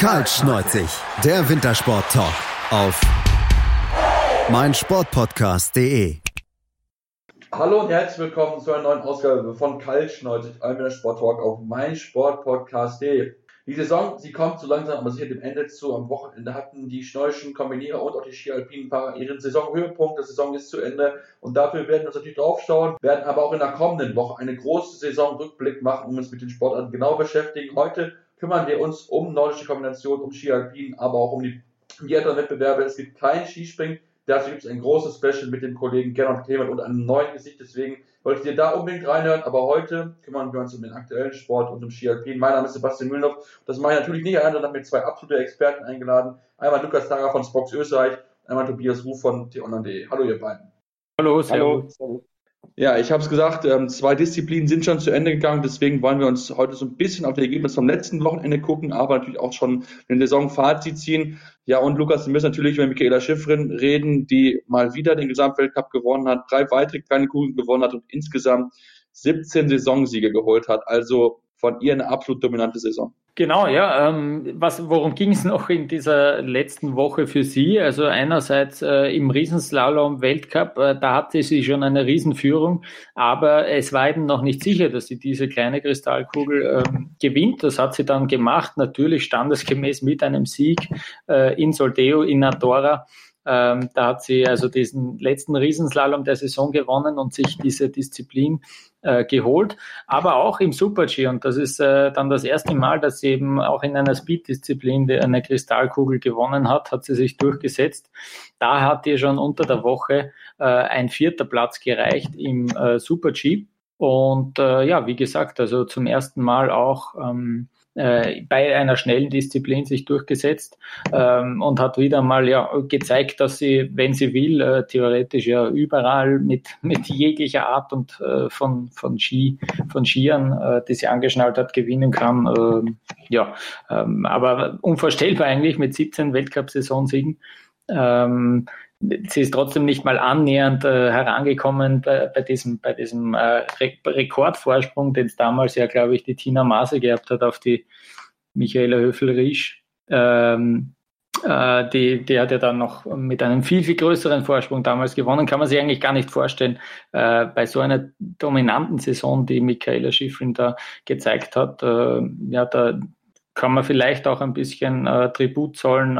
Kaltschneuzig, der Wintersport-Talk auf meinsportpodcast.de. Hallo und herzlich willkommen zu einer neuen Ausgabe von Kaltschneuzig, einem Wintersport-Talk auf meinsportpodcast.de. Die Saison, sie kommt so langsam, aber sicher dem Ende zu. Am Wochenende hatten die schneischen Kombinierer und auch die Ski-Alpinen-Fahrer ihren Saisonhöhepunkt. Die Saison ist zu Ende und dafür werden wir uns natürlich draufschauen, werden aber auch in der kommenden Woche eine große Saisonrückblick machen und uns mit den Sportarten genau beschäftigen. Heute kümmern wir uns um nordische Kombination, um Ski-Alpinen, aber auch um die, um die anderen Wettbewerbe. Es gibt kein Skispringen. Dazu gibt es ein großes Special mit dem Kollegen Gernot Clement und einem neuen Gesicht. Deswegen wolltet ihr da unbedingt reinhören. Aber heute kümmern wir uns um den aktuellen Sport und um Ski Alpin. Mein Name ist Sebastian Mühlenhoff. Das mache ich natürlich nicht allein, sondern habe mir zwei absolute Experten eingeladen. Einmal Lukas Tager von Spox Österreich, einmal Tobias Ruf von t-online.de. Hallo ihr beiden. Hallo, servus. Hallo. Ja, ich habe es gesagt, ähm, zwei Disziplinen sind schon zu Ende gegangen, deswegen wollen wir uns heute so ein bisschen auf die Ergebnisse vom letzten Wochenende gucken, aber natürlich auch schon ein Saisonfazit ziehen. Ja, und Lukas, wir müssen natürlich über Michaela Schiffrin reden, die mal wieder den Gesamtweltcup gewonnen hat, drei weitere kleine Kugeln gewonnen hat und insgesamt 17 Saisonsiege geholt hat. Also von ihr eine absolut dominante Saison. Genau, ja. Ähm, was, worum ging es noch in dieser letzten Woche für Sie? Also einerseits äh, im Riesenslalom Weltcup, äh, da hatte sie schon eine Riesenführung, aber es war eben noch nicht sicher, dass sie diese kleine Kristallkugel ähm, gewinnt. Das hat sie dann gemacht, natürlich standesgemäß mit einem Sieg äh, in Soldeo, in Andorra. Ähm, da hat sie also diesen letzten Riesenslalom der Saison gewonnen und sich diese Disziplin äh, geholt, aber auch im Super-G. Und das ist äh, dann das erste Mal, dass sie eben auch in einer Speed-Disziplin eine Kristallkugel gewonnen hat, hat sie sich durchgesetzt. Da hat ihr schon unter der Woche äh, ein vierter Platz gereicht im äh, Super-G. Und äh, ja, wie gesagt, also zum ersten Mal auch ähm, äh, bei einer schnellen Disziplin sich durchgesetzt ähm, und hat wieder mal ja gezeigt, dass sie, wenn sie will, äh, theoretisch ja überall mit, mit jeglicher Art und äh, von, von Ski, von Skiern, äh, die sie angeschnallt hat, gewinnen kann. Ähm, ja, ähm, aber unvorstellbar eigentlich mit 17 Weltcup-Saisonsiegen. Ähm, sie ist trotzdem nicht mal annähernd äh, herangekommen bei, bei, diesem, bei diesem äh, Re Rekordvorsprung, den es damals ja, glaube ich, die Tina Maase gehabt hat auf die Michaela Höfel-Riesch. Ähm, äh, die, die hat ja dann noch mit einem viel, viel größeren Vorsprung damals gewonnen. Kann man sich eigentlich gar nicht vorstellen, äh, bei so einer dominanten Saison, die Michaela Schifrin da gezeigt hat. Äh, ja, da kann man vielleicht auch ein bisschen äh, Tribut zollen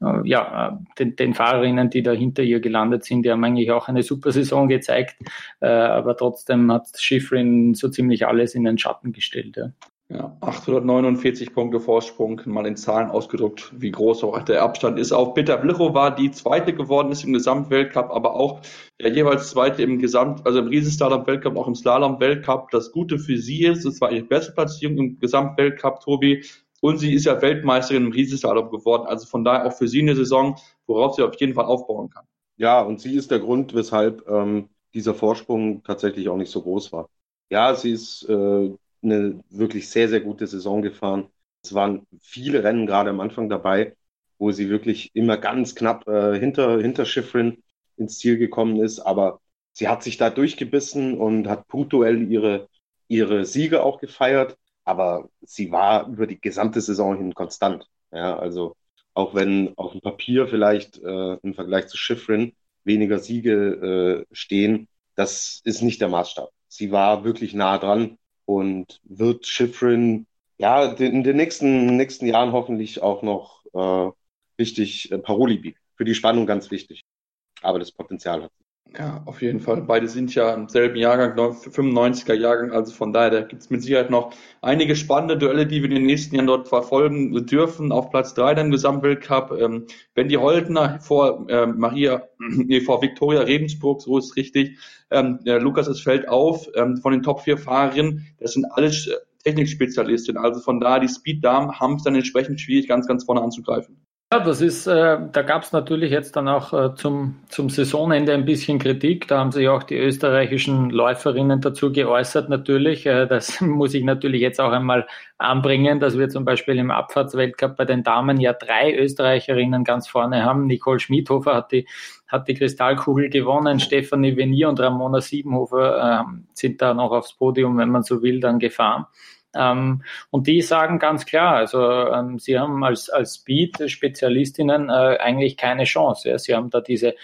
ja, äh, den, den, Fahrerinnen, die da hinter ihr gelandet sind, die haben eigentlich auch eine super Saison gezeigt, äh, aber trotzdem hat Schifrin so ziemlich alles in den Schatten gestellt. Ja. Ja, 849 Punkte Vorsprung, mal in Zahlen ausgedruckt, wie groß auch der Abstand ist. Auch Peter Blichow die zweite geworden ist im Gesamtweltcup, aber auch ja, jeweils zweite im Gesamt, also im Riesenslalom-Weltcup, auch im Slalom-Weltcup. Das Gute für sie ist, es war ihre beste Platzierung im Gesamtweltcup, Tobi. Und sie ist ja Weltmeisterin im Riesenslalom geworden. Also von daher auch für sie eine Saison, worauf sie auf jeden Fall aufbauen kann. Ja, und sie ist der Grund, weshalb ähm, dieser Vorsprung tatsächlich auch nicht so groß war. Ja, sie ist äh, eine wirklich sehr, sehr gute Saison gefahren. Es waren viele Rennen gerade am Anfang dabei, wo sie wirklich immer ganz knapp äh, hinter, hinter Schifrin ins Ziel gekommen ist. Aber sie hat sich da durchgebissen und hat punktuell ihre, ihre Siege auch gefeiert aber sie war über die gesamte Saison hin konstant. Ja, also auch wenn auf dem Papier vielleicht äh, im Vergleich zu Schifrin weniger Siege äh, stehen, das ist nicht der Maßstab. Sie war wirklich nah dran und wird Schifrin ja in den nächsten, nächsten Jahren hoffentlich auch noch äh, richtig äh, Paroli bieten. Für die Spannung ganz wichtig. Aber das Potenzial hat sie. Ja, auf jeden Fall. Beide sind ja im selben Jahrgang, 95er Jahrgang, also von daher, da gibt es mit Sicherheit noch einige spannende Duelle, die wir in den nächsten Jahren dort verfolgen dürfen. Auf Platz drei dann im Gesamtweltcup, ähm, Wendy Holtner vor äh, Maria, nee, vor Viktoria Rebensburg, so ist richtig. Ähm, Lukas, es fällt auf, ähm, von den Top 4 Fahrerinnen, das sind alles Technikspezialistinnen, also von daher, die Speed-Damen haben es dann entsprechend schwierig, ganz, ganz vorne anzugreifen. Ja, das ist, äh, da gab es natürlich jetzt dann auch äh, zum, zum Saisonende ein bisschen Kritik. Da haben sich auch die österreichischen Läuferinnen dazu geäußert natürlich. Äh, das muss ich natürlich jetzt auch einmal anbringen, dass wir zum Beispiel im Abfahrtsweltcup bei den Damen ja drei Österreicherinnen ganz vorne haben. Nicole Schmidhofer hat die, hat die Kristallkugel gewonnen. Stefanie Venier und Ramona Siebenhofer äh, sind da noch aufs Podium, wenn man so will, dann gefahren. Ähm, und die sagen ganz klar, also ähm, sie haben als, als Speed-Spezialistinnen äh, eigentlich keine Chance. Ja. Sie haben da diese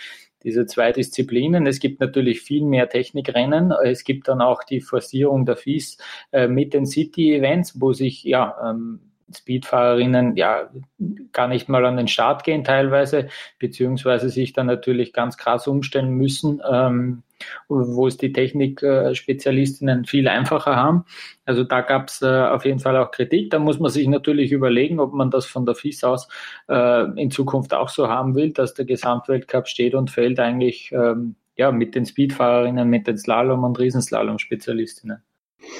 diese zwei Disziplinen. Es gibt natürlich viel mehr Technikrennen. Es gibt dann auch die Forcierung der FIS äh, mit den City-Events, wo sich ja ähm, Speedfahrerinnen ja gar nicht mal an den Start gehen teilweise, beziehungsweise sich dann natürlich ganz krass umstellen müssen, ähm, wo es die Technikspezialistinnen viel einfacher haben. Also da gab es äh, auf jeden Fall auch Kritik. Da muss man sich natürlich überlegen, ob man das von der FIS aus äh, in Zukunft auch so haben will, dass der Gesamtweltcup steht und fällt eigentlich ähm, ja, mit den Speedfahrerinnen, mit den Slalom- und Riesenslalom-Spezialistinnen.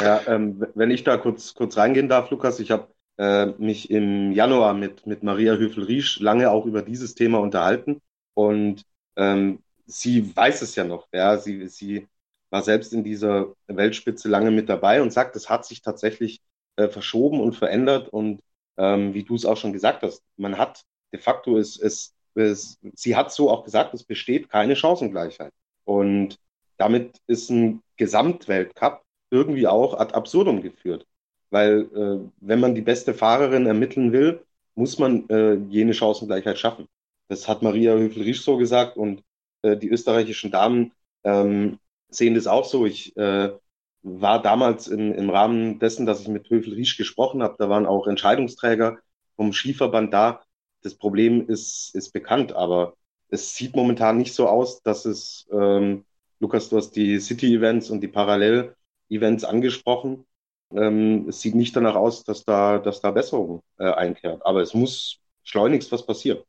Ja, ähm, wenn ich da kurz, kurz reingehen darf, Lukas, ich habe äh, mich im Januar mit, mit Maria Höfel-Riesch lange auch über dieses Thema unterhalten. Und ähm, sie weiß es ja noch. Ja, sie, sie war selbst in dieser Weltspitze lange mit dabei und sagt, es hat sich tatsächlich äh, verschoben und verändert. Und ähm, wie du es auch schon gesagt hast, man hat de facto es, es, es, sie hat so auch gesagt, es besteht keine Chancengleichheit. Und damit ist ein Gesamtweltcup irgendwie auch ad absurdum geführt. Weil äh, wenn man die beste Fahrerin ermitteln will, muss man äh, jene Chancengleichheit schaffen. Das hat Maria Höfel-Riesch so gesagt und äh, die österreichischen Damen ähm, sehen das auch so. Ich äh, war damals in, im Rahmen dessen, dass ich mit Höfel-Riesch gesprochen habe, da waren auch Entscheidungsträger vom Skiverband da. Das Problem ist, ist bekannt, aber es sieht momentan nicht so aus, dass es, ähm, Lukas, du hast die City-Events und die Parallel-Events angesprochen ähm, es sieht nicht danach aus, dass da, dass da Besserung äh, einkehrt. Aber es muss schleunigst was passieren.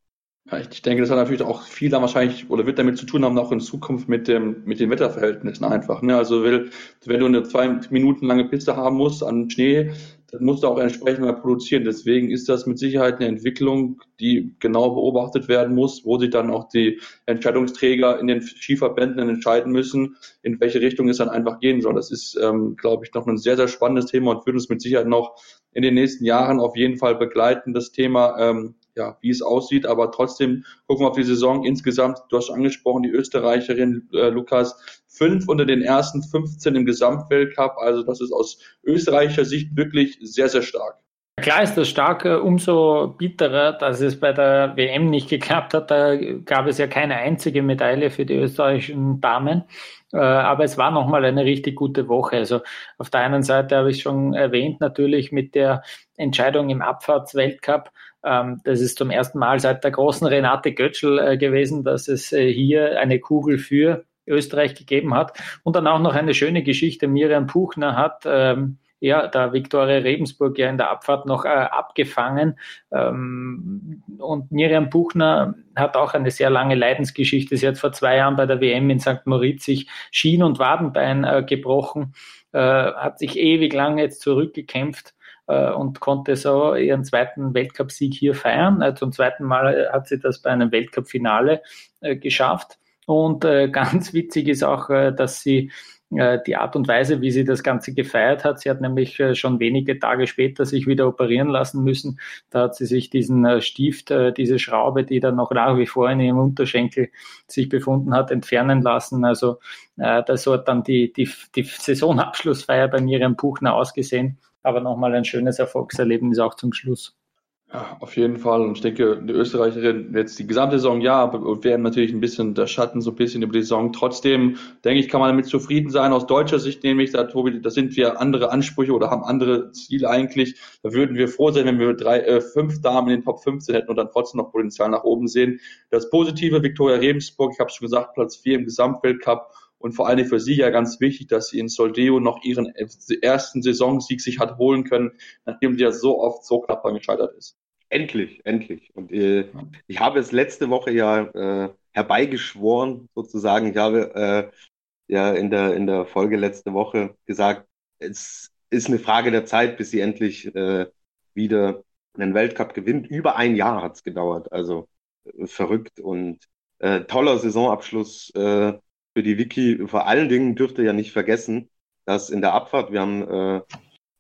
Ja, ich denke, das hat natürlich auch viel dann wahrscheinlich oder wird damit zu tun haben, auch in Zukunft mit dem, mit den Wetterverhältnissen einfach. Ne? Also will, wenn du eine zwei Minuten lange Piste haben musst an Schnee, dann musst du auch entsprechend mal produzieren. Deswegen ist das mit Sicherheit eine Entwicklung, die genau beobachtet werden muss, wo sich dann auch die Entscheidungsträger in den Skiverbänden entscheiden müssen, in welche Richtung es dann einfach gehen soll. Das ist, ähm, glaube ich, noch ein sehr, sehr spannendes Thema und wird uns mit Sicherheit noch in den nächsten Jahren auf jeden Fall begleiten, das Thema, ähm, ja, wie es aussieht. Aber trotzdem gucken wir auf die Saison insgesamt. Du hast angesprochen, die Österreicherin äh, Lukas, fünf unter den ersten 15 im Gesamtweltcup. Also das ist aus österreichischer Sicht wirklich sehr, sehr stark. Klar ist das stark, umso bitterer, dass es bei der WM nicht geklappt hat. Da gab es ja keine einzige Medaille für die österreichischen Damen. Äh, aber es war nochmal eine richtig gute Woche. Also auf der einen Seite habe ich schon erwähnt, natürlich mit der Entscheidung im Abfahrtsweltcup. Ähm, das ist zum ersten Mal seit der großen Renate Götschel äh, gewesen, dass es äh, hier eine Kugel für Österreich gegeben hat. Und dann auch noch eine schöne Geschichte. Miriam Puchner hat ähm, ja, da Viktoria Rebensburg ja in der Abfahrt noch äh, abgefangen. Ähm, und Miriam Buchner hat auch eine sehr lange Leidensgeschichte. Sie hat vor zwei Jahren bei der WM in St. Moritz sich Schien- und Wadenbein äh, gebrochen, äh, hat sich ewig lang jetzt zurückgekämpft und konnte so ihren zweiten Weltcupsieg hier feiern. Äh, zum zweiten Mal hat sie das bei einem Weltcup-Finale äh, geschafft. Und ganz witzig ist auch, dass sie äh, die Art und Weise, wie sie das Ganze gefeiert hat. Sie hat nämlich äh, schon wenige Tage später sich wieder operieren lassen müssen. Da hat sie sich diesen äh, Stift, diese Schraube, die dann noch nach wie vor in ihrem Unterschenkel sich befunden hat, entfernen lassen. Also das hat dann die, die, die Saisonabschlussfeier bei Miriam Puchner ausgesehen. Aber nochmal ein schönes Erfolgserlebnis auch zum Schluss. Ja, auf jeden Fall. Und ich denke, die Österreicherin jetzt die gesamte Saison, ja, werden natürlich ein bisschen der Schatten so ein bisschen über die Saison. Trotzdem, denke ich, kann man damit zufrieden sein. Aus deutscher Sicht nämlich, da, Tobi, da sind wir andere Ansprüche oder haben andere Ziele eigentlich. Da würden wir froh sein, wenn wir drei, äh, fünf Damen in den Top 15 hätten und dann trotzdem noch Potenzial nach oben sehen. Das Positive, Viktoria Rebensburg, ich habe schon gesagt, Platz vier im Gesamtweltcup und vor allem für sie ja ganz wichtig, dass sie in Soldeo noch ihren ersten Saisonsieg sich hat holen können, nachdem sie ja so oft so knapp gescheitert ist. Endlich, endlich. Und äh, ich habe es letzte Woche ja äh, herbeigeschworen, sozusagen. Ich habe äh, ja in der, in der Folge letzte Woche gesagt, es ist eine Frage der Zeit, bis sie endlich äh, wieder einen Weltcup gewinnt. Über ein Jahr hat es gedauert. Also äh, verrückt und äh, toller Saisonabschluss äh, für die Wiki. Vor allen Dingen dürfte ja nicht vergessen, dass in der Abfahrt, wir haben äh,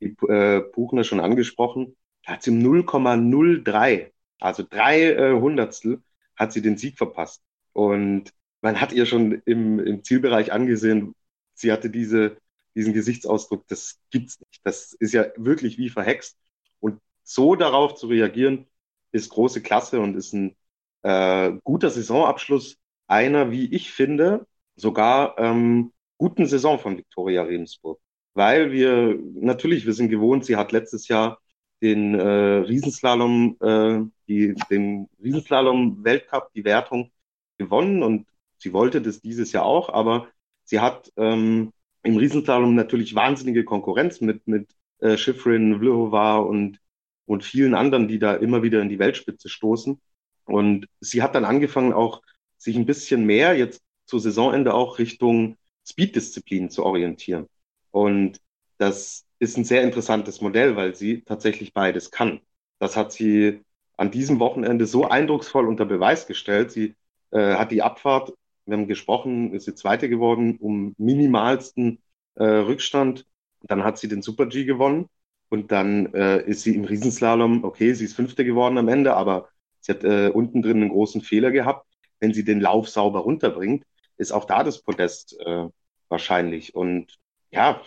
die äh, Buchner schon angesprochen, hat sie im 0,03, also drei äh, Hundertstel, hat sie den Sieg verpasst. Und man hat ihr schon im, im Zielbereich angesehen, sie hatte diese, diesen Gesichtsausdruck, das gibt's nicht. Das ist ja wirklich wie verhext. Und so darauf zu reagieren, ist große Klasse und ist ein äh, guter Saisonabschluss einer, wie ich finde, sogar ähm, guten Saison von Viktoria Regensburg. Weil wir, natürlich, wir sind gewohnt, sie hat letztes Jahr den äh, Riesenslalom, äh, die, den Riesenslalom-Weltcup, die Wertung gewonnen und sie wollte das dieses Jahr auch, aber sie hat ähm, im Riesenslalom natürlich wahnsinnige Konkurrenz mit, mit äh, Schifrin, Vlhova und, und vielen anderen, die da immer wieder in die Weltspitze stoßen. Und sie hat dann angefangen, auch sich ein bisschen mehr jetzt zu Saisonende auch Richtung Speed-Disziplin zu orientieren. Und das ist ein sehr interessantes Modell, weil sie tatsächlich beides kann. Das hat sie an diesem Wochenende so eindrucksvoll unter Beweis gestellt. Sie äh, hat die Abfahrt, wir haben gesprochen, ist sie Zweite geworden, um minimalsten äh, Rückstand. Dann hat sie den Super G gewonnen und dann äh, ist sie im Riesenslalom, okay, sie ist Fünfte geworden am Ende, aber sie hat äh, unten drin einen großen Fehler gehabt. Wenn sie den Lauf sauber runterbringt, ist auch da das Podest äh, wahrscheinlich. Und ja,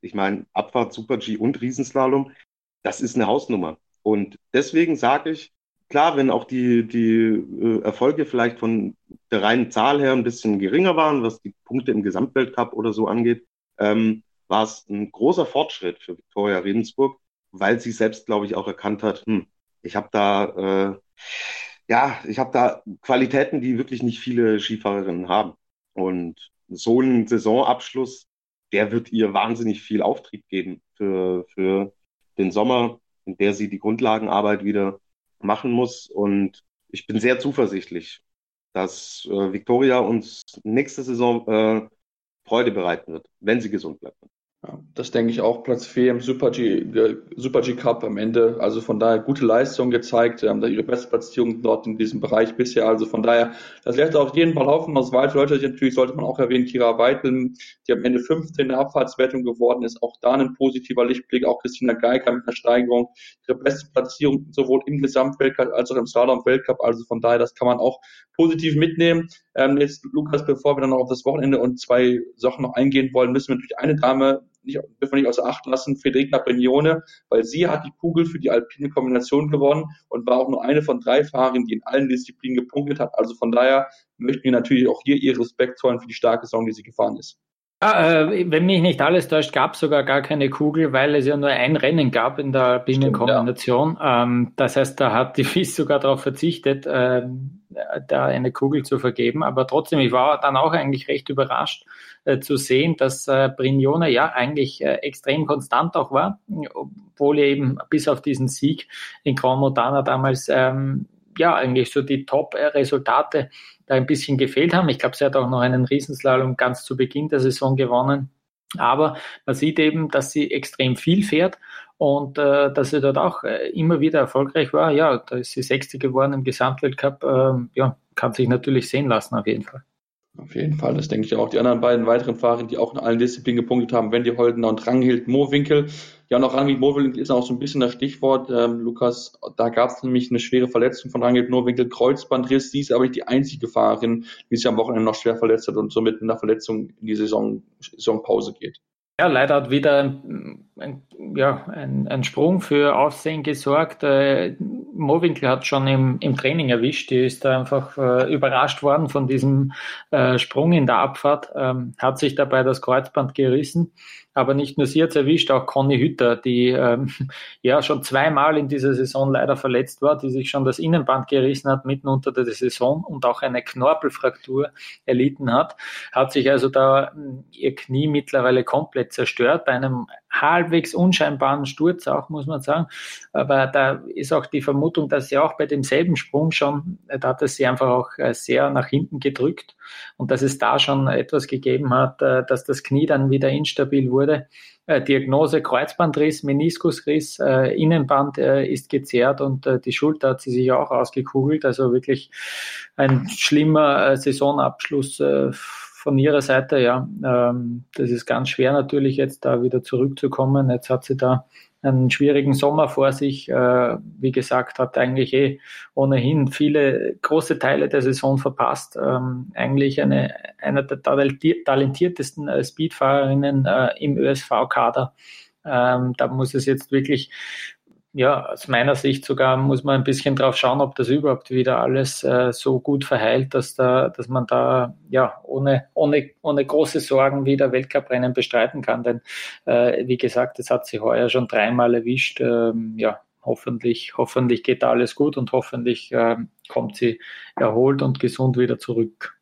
ich meine, Abfahrt, Super G und Riesenslalom, das ist eine Hausnummer. Und deswegen sage ich, klar, wenn auch die, die äh, Erfolge vielleicht von der reinen Zahl her ein bisschen geringer waren, was die Punkte im Gesamtweltcup oder so angeht, ähm, war es ein großer Fortschritt für Viktoria Redensburg, weil sie selbst, glaube ich, auch erkannt hat, hm, ich habe da äh, ja, ich habe da Qualitäten, die wirklich nicht viele Skifahrerinnen haben. Und so ein Saisonabschluss, der wird ihr wahnsinnig viel Auftrieb geben für, für den Sommer, in der sie die Grundlagenarbeit wieder machen muss. Und ich bin sehr zuversichtlich, dass äh, Victoria uns nächste Saison äh, Freude bereiten wird, wenn sie gesund bleibt. Ja, das denke ich auch. Platz 4 im Super G, Super G Cup am Ende. Also von daher gute Leistung gezeigt. haben da ihre beste Platzierung dort in diesem Bereich bisher. Also von daher, das lässt auf jeden Fall hoffen. Aus weitere Leute natürlich sollte man auch erwähnen, Kira Weitel, die am Ende 15 in der Abfahrtswertung geworden ist. Auch da ein positiver Lichtblick. Auch Christina Geiger mit einer Steigerung. Ihre beste Platzierung sowohl im Gesamtweltcup als auch im Slalom-Weltcup. Also von daher, das kann man auch positiv mitnehmen. Ähm, jetzt, Lukas, bevor wir dann noch auf das Wochenende und zwei Sachen noch eingehen wollen, müssen wir natürlich eine Dame nicht, dürfen wir nicht außer Acht lassen, Federica Brignone, weil sie hat die Kugel für die alpine Kombination gewonnen und war auch nur eine von drei Fahrern, die in allen Disziplinen gepunktet hat. Also von daher möchten wir natürlich auch hier ihr Respekt zollen für die starke Saison, die sie gefahren ist. Ja, äh, wenn mich nicht alles täuscht, gab es sogar gar keine Kugel, weil es ja nur ein Rennen gab in der Binnenkombination. Ja. Ähm, das heißt, da hat die FIS sogar darauf verzichtet, äh, da eine Kugel zu vergeben. Aber trotzdem, ich war dann auch eigentlich recht überrascht äh, zu sehen, dass äh, Brignone ja eigentlich äh, extrem konstant auch war, obwohl er eben bis auf diesen Sieg in Grand Montana damals ähm, ja eigentlich so die Top-Resultate da ein bisschen gefehlt haben. Ich glaube, sie hat auch noch einen Riesenslalom ganz zu Beginn der Saison gewonnen. Aber man sieht eben, dass sie extrem viel fährt und äh, dass sie dort auch äh, immer wieder erfolgreich war. Ja, da ist sie Sechste geworden im Gesamtweltcup. Äh, ja, kann sich natürlich sehen lassen auf jeden Fall. Auf jeden Fall, das denke ich auch. Die anderen beiden weiteren Fahrer, die auch in allen Disziplinen gepunktet haben, Wendy Holdener und Ranghild Mohrwinkel. Ja, noch Ranghild Mohrwinkel ist auch so ein bisschen das Stichwort. Ähm, Lukas, da gab es nämlich eine schwere Verletzung von Ranghild Mohrwinkel, Kreuzbandriss. Sie ist aber nicht die einzige Fahrerin, die sich am Wochenende noch schwer verletzt hat und somit mit einer Verletzung in die Saison, Saisonpause geht. Ja, leider hat wieder ein, ja, ein, ein Sprung für Aufsehen gesorgt. Äh, Mowinkel hat schon im, im Training erwischt. Die ist da einfach äh, überrascht worden von diesem äh, Sprung in der Abfahrt, ähm, hat sich dabei das Kreuzband gerissen. Aber nicht nur sie hat erwischt, auch Conny Hütter, die ähm, ja schon zweimal in dieser Saison leider verletzt war, die sich schon das Innenband gerissen hat mitten unter der Saison und auch eine Knorpelfraktur erlitten hat, hat sich also da hm, ihr Knie mittlerweile komplett zerstört bei einem halbwegs unscheinbaren Sturz auch, muss man sagen. Aber da ist auch die Vermutung, dass sie auch bei demselben Sprung schon, da hat es sie einfach auch äh, sehr nach hinten gedrückt und dass es da schon etwas gegeben hat, äh, dass das Knie dann wieder instabil wurde. Äh, Diagnose Kreuzbandriss, Meniskusriss, Innenband ist gezerrt und die Schulter hat sie sich auch ausgekugelt. Also wirklich ein schlimmer Saisonabschluss von ihrer Seite, ja, ähm, das ist ganz schwer natürlich jetzt da wieder zurückzukommen. Jetzt hat sie da einen schwierigen Sommer vor sich. Äh, wie gesagt, hat eigentlich eh ohnehin viele große Teile der Saison verpasst. Ähm, eigentlich eine, eine der talentiertesten äh, Speedfahrerinnen äh, im ÖSV-Kader. Ähm, da muss es jetzt wirklich ja, aus meiner Sicht sogar muss man ein bisschen drauf schauen, ob das überhaupt wieder alles äh, so gut verheilt, dass da, dass man da ja ohne, ohne, ohne große Sorgen wieder Weltcuprennen bestreiten kann. Denn äh, wie gesagt, es hat sie heuer schon dreimal erwischt. Ähm, ja, hoffentlich, hoffentlich geht da alles gut und hoffentlich äh, kommt sie erholt und gesund wieder zurück.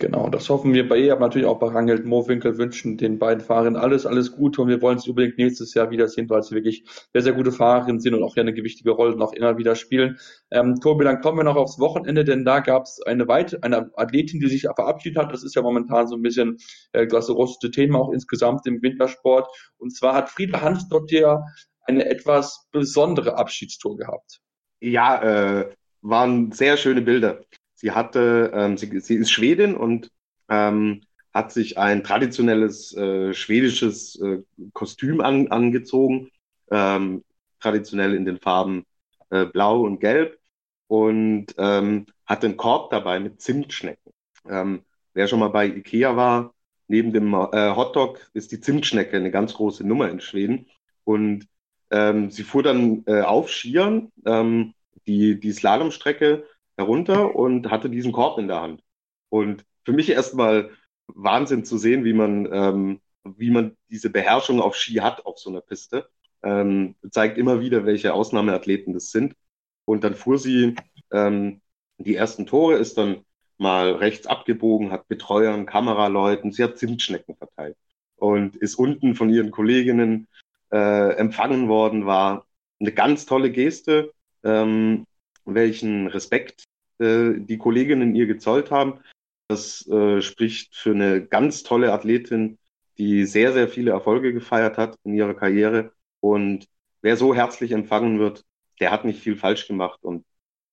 Genau, das hoffen wir bei ihr, aber natürlich auch bei Rangelt Mowinkel wünschen den beiden Fahrern alles, alles Gute und wir wollen sie unbedingt nächstes Jahr wiedersehen, weil sie wirklich sehr, sehr gute Fahrerinnen sind und auch eine gewichtige Rolle noch immer wieder spielen. Ähm, Tobi, dann kommen wir noch aufs Wochenende, denn da gab es eine weite, eine Athletin, die sich verabschiedet hat. Das ist ja momentan so ein bisschen äh, das große Thema auch insgesamt im Wintersport. Und zwar hat Frieda Hans dort ja eine etwas besondere Abschiedstour gehabt. Ja, äh, waren sehr schöne Bilder. Sie hatte, ähm, sie, sie ist Schwedin und ähm, hat sich ein traditionelles äh, schwedisches äh, Kostüm an, angezogen, ähm, traditionell in den Farben äh, Blau und Gelb und ähm, hat einen Korb dabei mit Zimtschnecken. Ähm, wer schon mal bei Ikea war, neben dem äh, Hotdog ist die Zimtschnecke eine ganz große Nummer in Schweden und ähm, sie fuhr dann äh, auf Skiern ähm, die, die Slalomstrecke herunter und hatte diesen Korb in der Hand. Und für mich erstmal Wahnsinn zu sehen, wie man, ähm, wie man diese Beherrschung auf Ski hat auf so einer Piste. Ähm, zeigt immer wieder, welche Ausnahmeathleten das sind. Und dann fuhr sie ähm, die ersten Tore, ist dann mal rechts abgebogen, hat Betreuern, Kameraleuten, sie hat Zimtschnecken verteilt und ist unten von ihren Kolleginnen äh, empfangen worden, war eine ganz tolle Geste, ähm, welchen Respekt äh, die Kolleginnen ihr gezollt haben. Das äh, spricht für eine ganz tolle Athletin, die sehr, sehr viele Erfolge gefeiert hat in ihrer Karriere. Und wer so herzlich empfangen wird, der hat nicht viel falsch gemacht. Und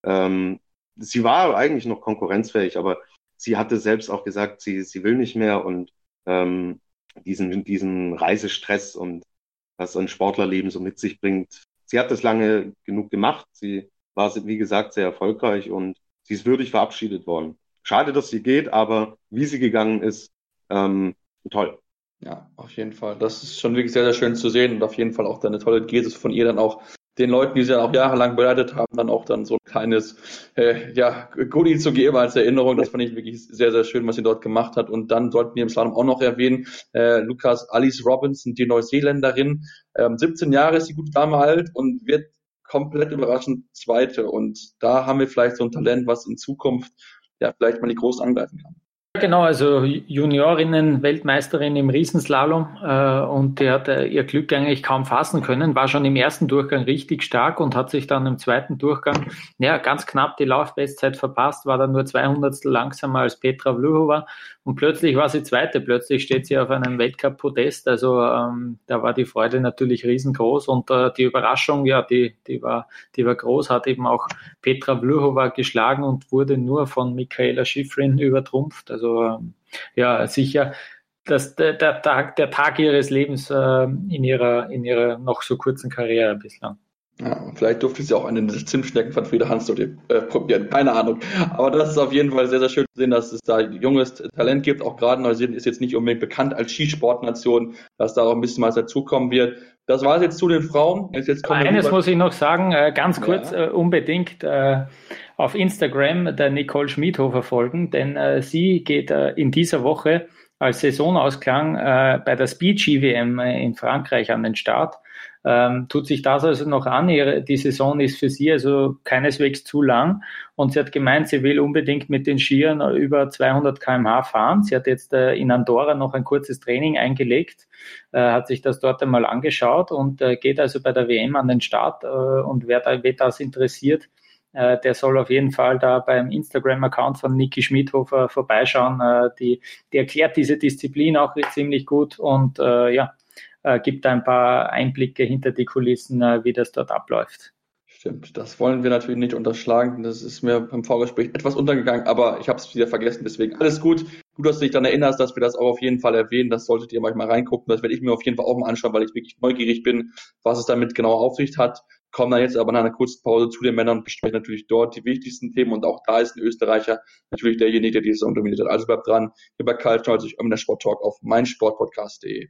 ähm, sie war eigentlich noch konkurrenzfähig, aber sie hatte selbst auch gesagt, sie, sie will nicht mehr und ähm, diesen, diesen Reisestress und was ein Sportlerleben so mit sich bringt. Sie hat das lange genug gemacht. Sie war, wie gesagt, sehr erfolgreich und sie ist würdig verabschiedet worden. Schade, dass sie geht, aber wie sie gegangen ist, ähm, toll. Ja, auf jeden Fall. Das ist schon wirklich sehr, sehr schön zu sehen und auf jeden Fall auch eine tolle Geste von ihr dann auch den Leuten, die sie dann auch jahrelang begleitet haben, dann auch dann so ein kleines äh, ja, Goodie zu geben als Erinnerung. Das fand ich wirklich sehr, sehr schön, was sie dort gemacht hat. Und dann sollten wir im Slalom auch noch erwähnen, äh, Lukas Alice Robinson, die Neuseeländerin. Ähm, 17 Jahre ist die gute Dame alt und wird komplett überraschend Zweite. Und da haben wir vielleicht so ein Talent, was in Zukunft ja vielleicht mal die groß angreifen kann. Genau, also Juniorinnen-Weltmeisterin im Riesenslalom äh, und die hat äh, ihr Glück eigentlich kaum fassen können, war schon im ersten Durchgang richtig stark und hat sich dann im zweiten Durchgang ja ganz knapp die Laufbestzeit verpasst, war dann nur 200 langsamer als Petra Vluhova und plötzlich war sie Zweite, plötzlich steht sie auf einem Weltcup-Podest, also ähm, da war die Freude natürlich riesengroß und äh, die Überraschung, ja, die, die, war, die war groß, hat eben auch Petra Vluhova geschlagen und wurde nur von Michaela Schifrin übertrumpft, also ähm, ja, sicher das, der, der, Tag, der Tag ihres Lebens äh, in, ihrer, in ihrer noch so kurzen Karriere bislang. Ja, vielleicht durfte sie auch einen Zimtschnecken von Frieda Hans äh, probieren, keine Ahnung. Aber das ist auf jeden Fall sehr, sehr schön zu sehen, dass es da junges Talent gibt. Auch gerade Neuseeland ist jetzt nicht unbedingt bekannt als Skisportnation, dass da auch ein bisschen was dazukommen wird. Das war es jetzt zu den Frauen. Jetzt, jetzt Eines muss ich noch sagen, äh, ganz kurz, ja. äh, unbedingt äh, auf Instagram der Nicole Schmidhofer folgen, denn äh, sie geht äh, in dieser Woche als Saisonausklang äh, bei der Speed GWM in Frankreich an den Start ähm, tut sich das also noch an. Ihre, die Saison ist für sie also keineswegs zu lang und sie hat gemeint, sie will unbedingt mit den Skiern über 200 kmh fahren. Sie hat jetzt äh, in Andorra noch ein kurzes Training eingelegt, äh, hat sich das dort einmal angeschaut und äh, geht also bei der WM an den Start äh, und wer, da, wer das interessiert, äh, der soll auf jeden Fall da beim Instagram-Account von Niki Schmidhofer vorbeischauen. Äh, die, die erklärt diese Disziplin auch ziemlich gut und äh, ja, äh, gibt ein paar Einblicke hinter die Kulissen, äh, wie das dort abläuft. Stimmt, das wollen wir natürlich nicht unterschlagen. Das ist mir beim Vorgespräch etwas untergegangen, aber ich habe es wieder vergessen. Deswegen alles gut. Gut, dass du dich daran erinnerst, dass wir das auch auf jeden Fall erwähnen. Das solltet ihr manchmal reingucken. Das werde ich mir auf jeden Fall auch mal anschauen, weil ich wirklich neugierig bin, was es damit genau auf sich hat. Kommen dann jetzt aber nach einer kurzen Pause zu den Männern und besprechen natürlich dort die wichtigsten Themen. Und auch da ist ein Österreicher natürlich derjenige, der diese Saison dominiert hat. Also bleibt dran. Über Karl Schnolz, ich der Sport Talk auf meinsportpodcast.de.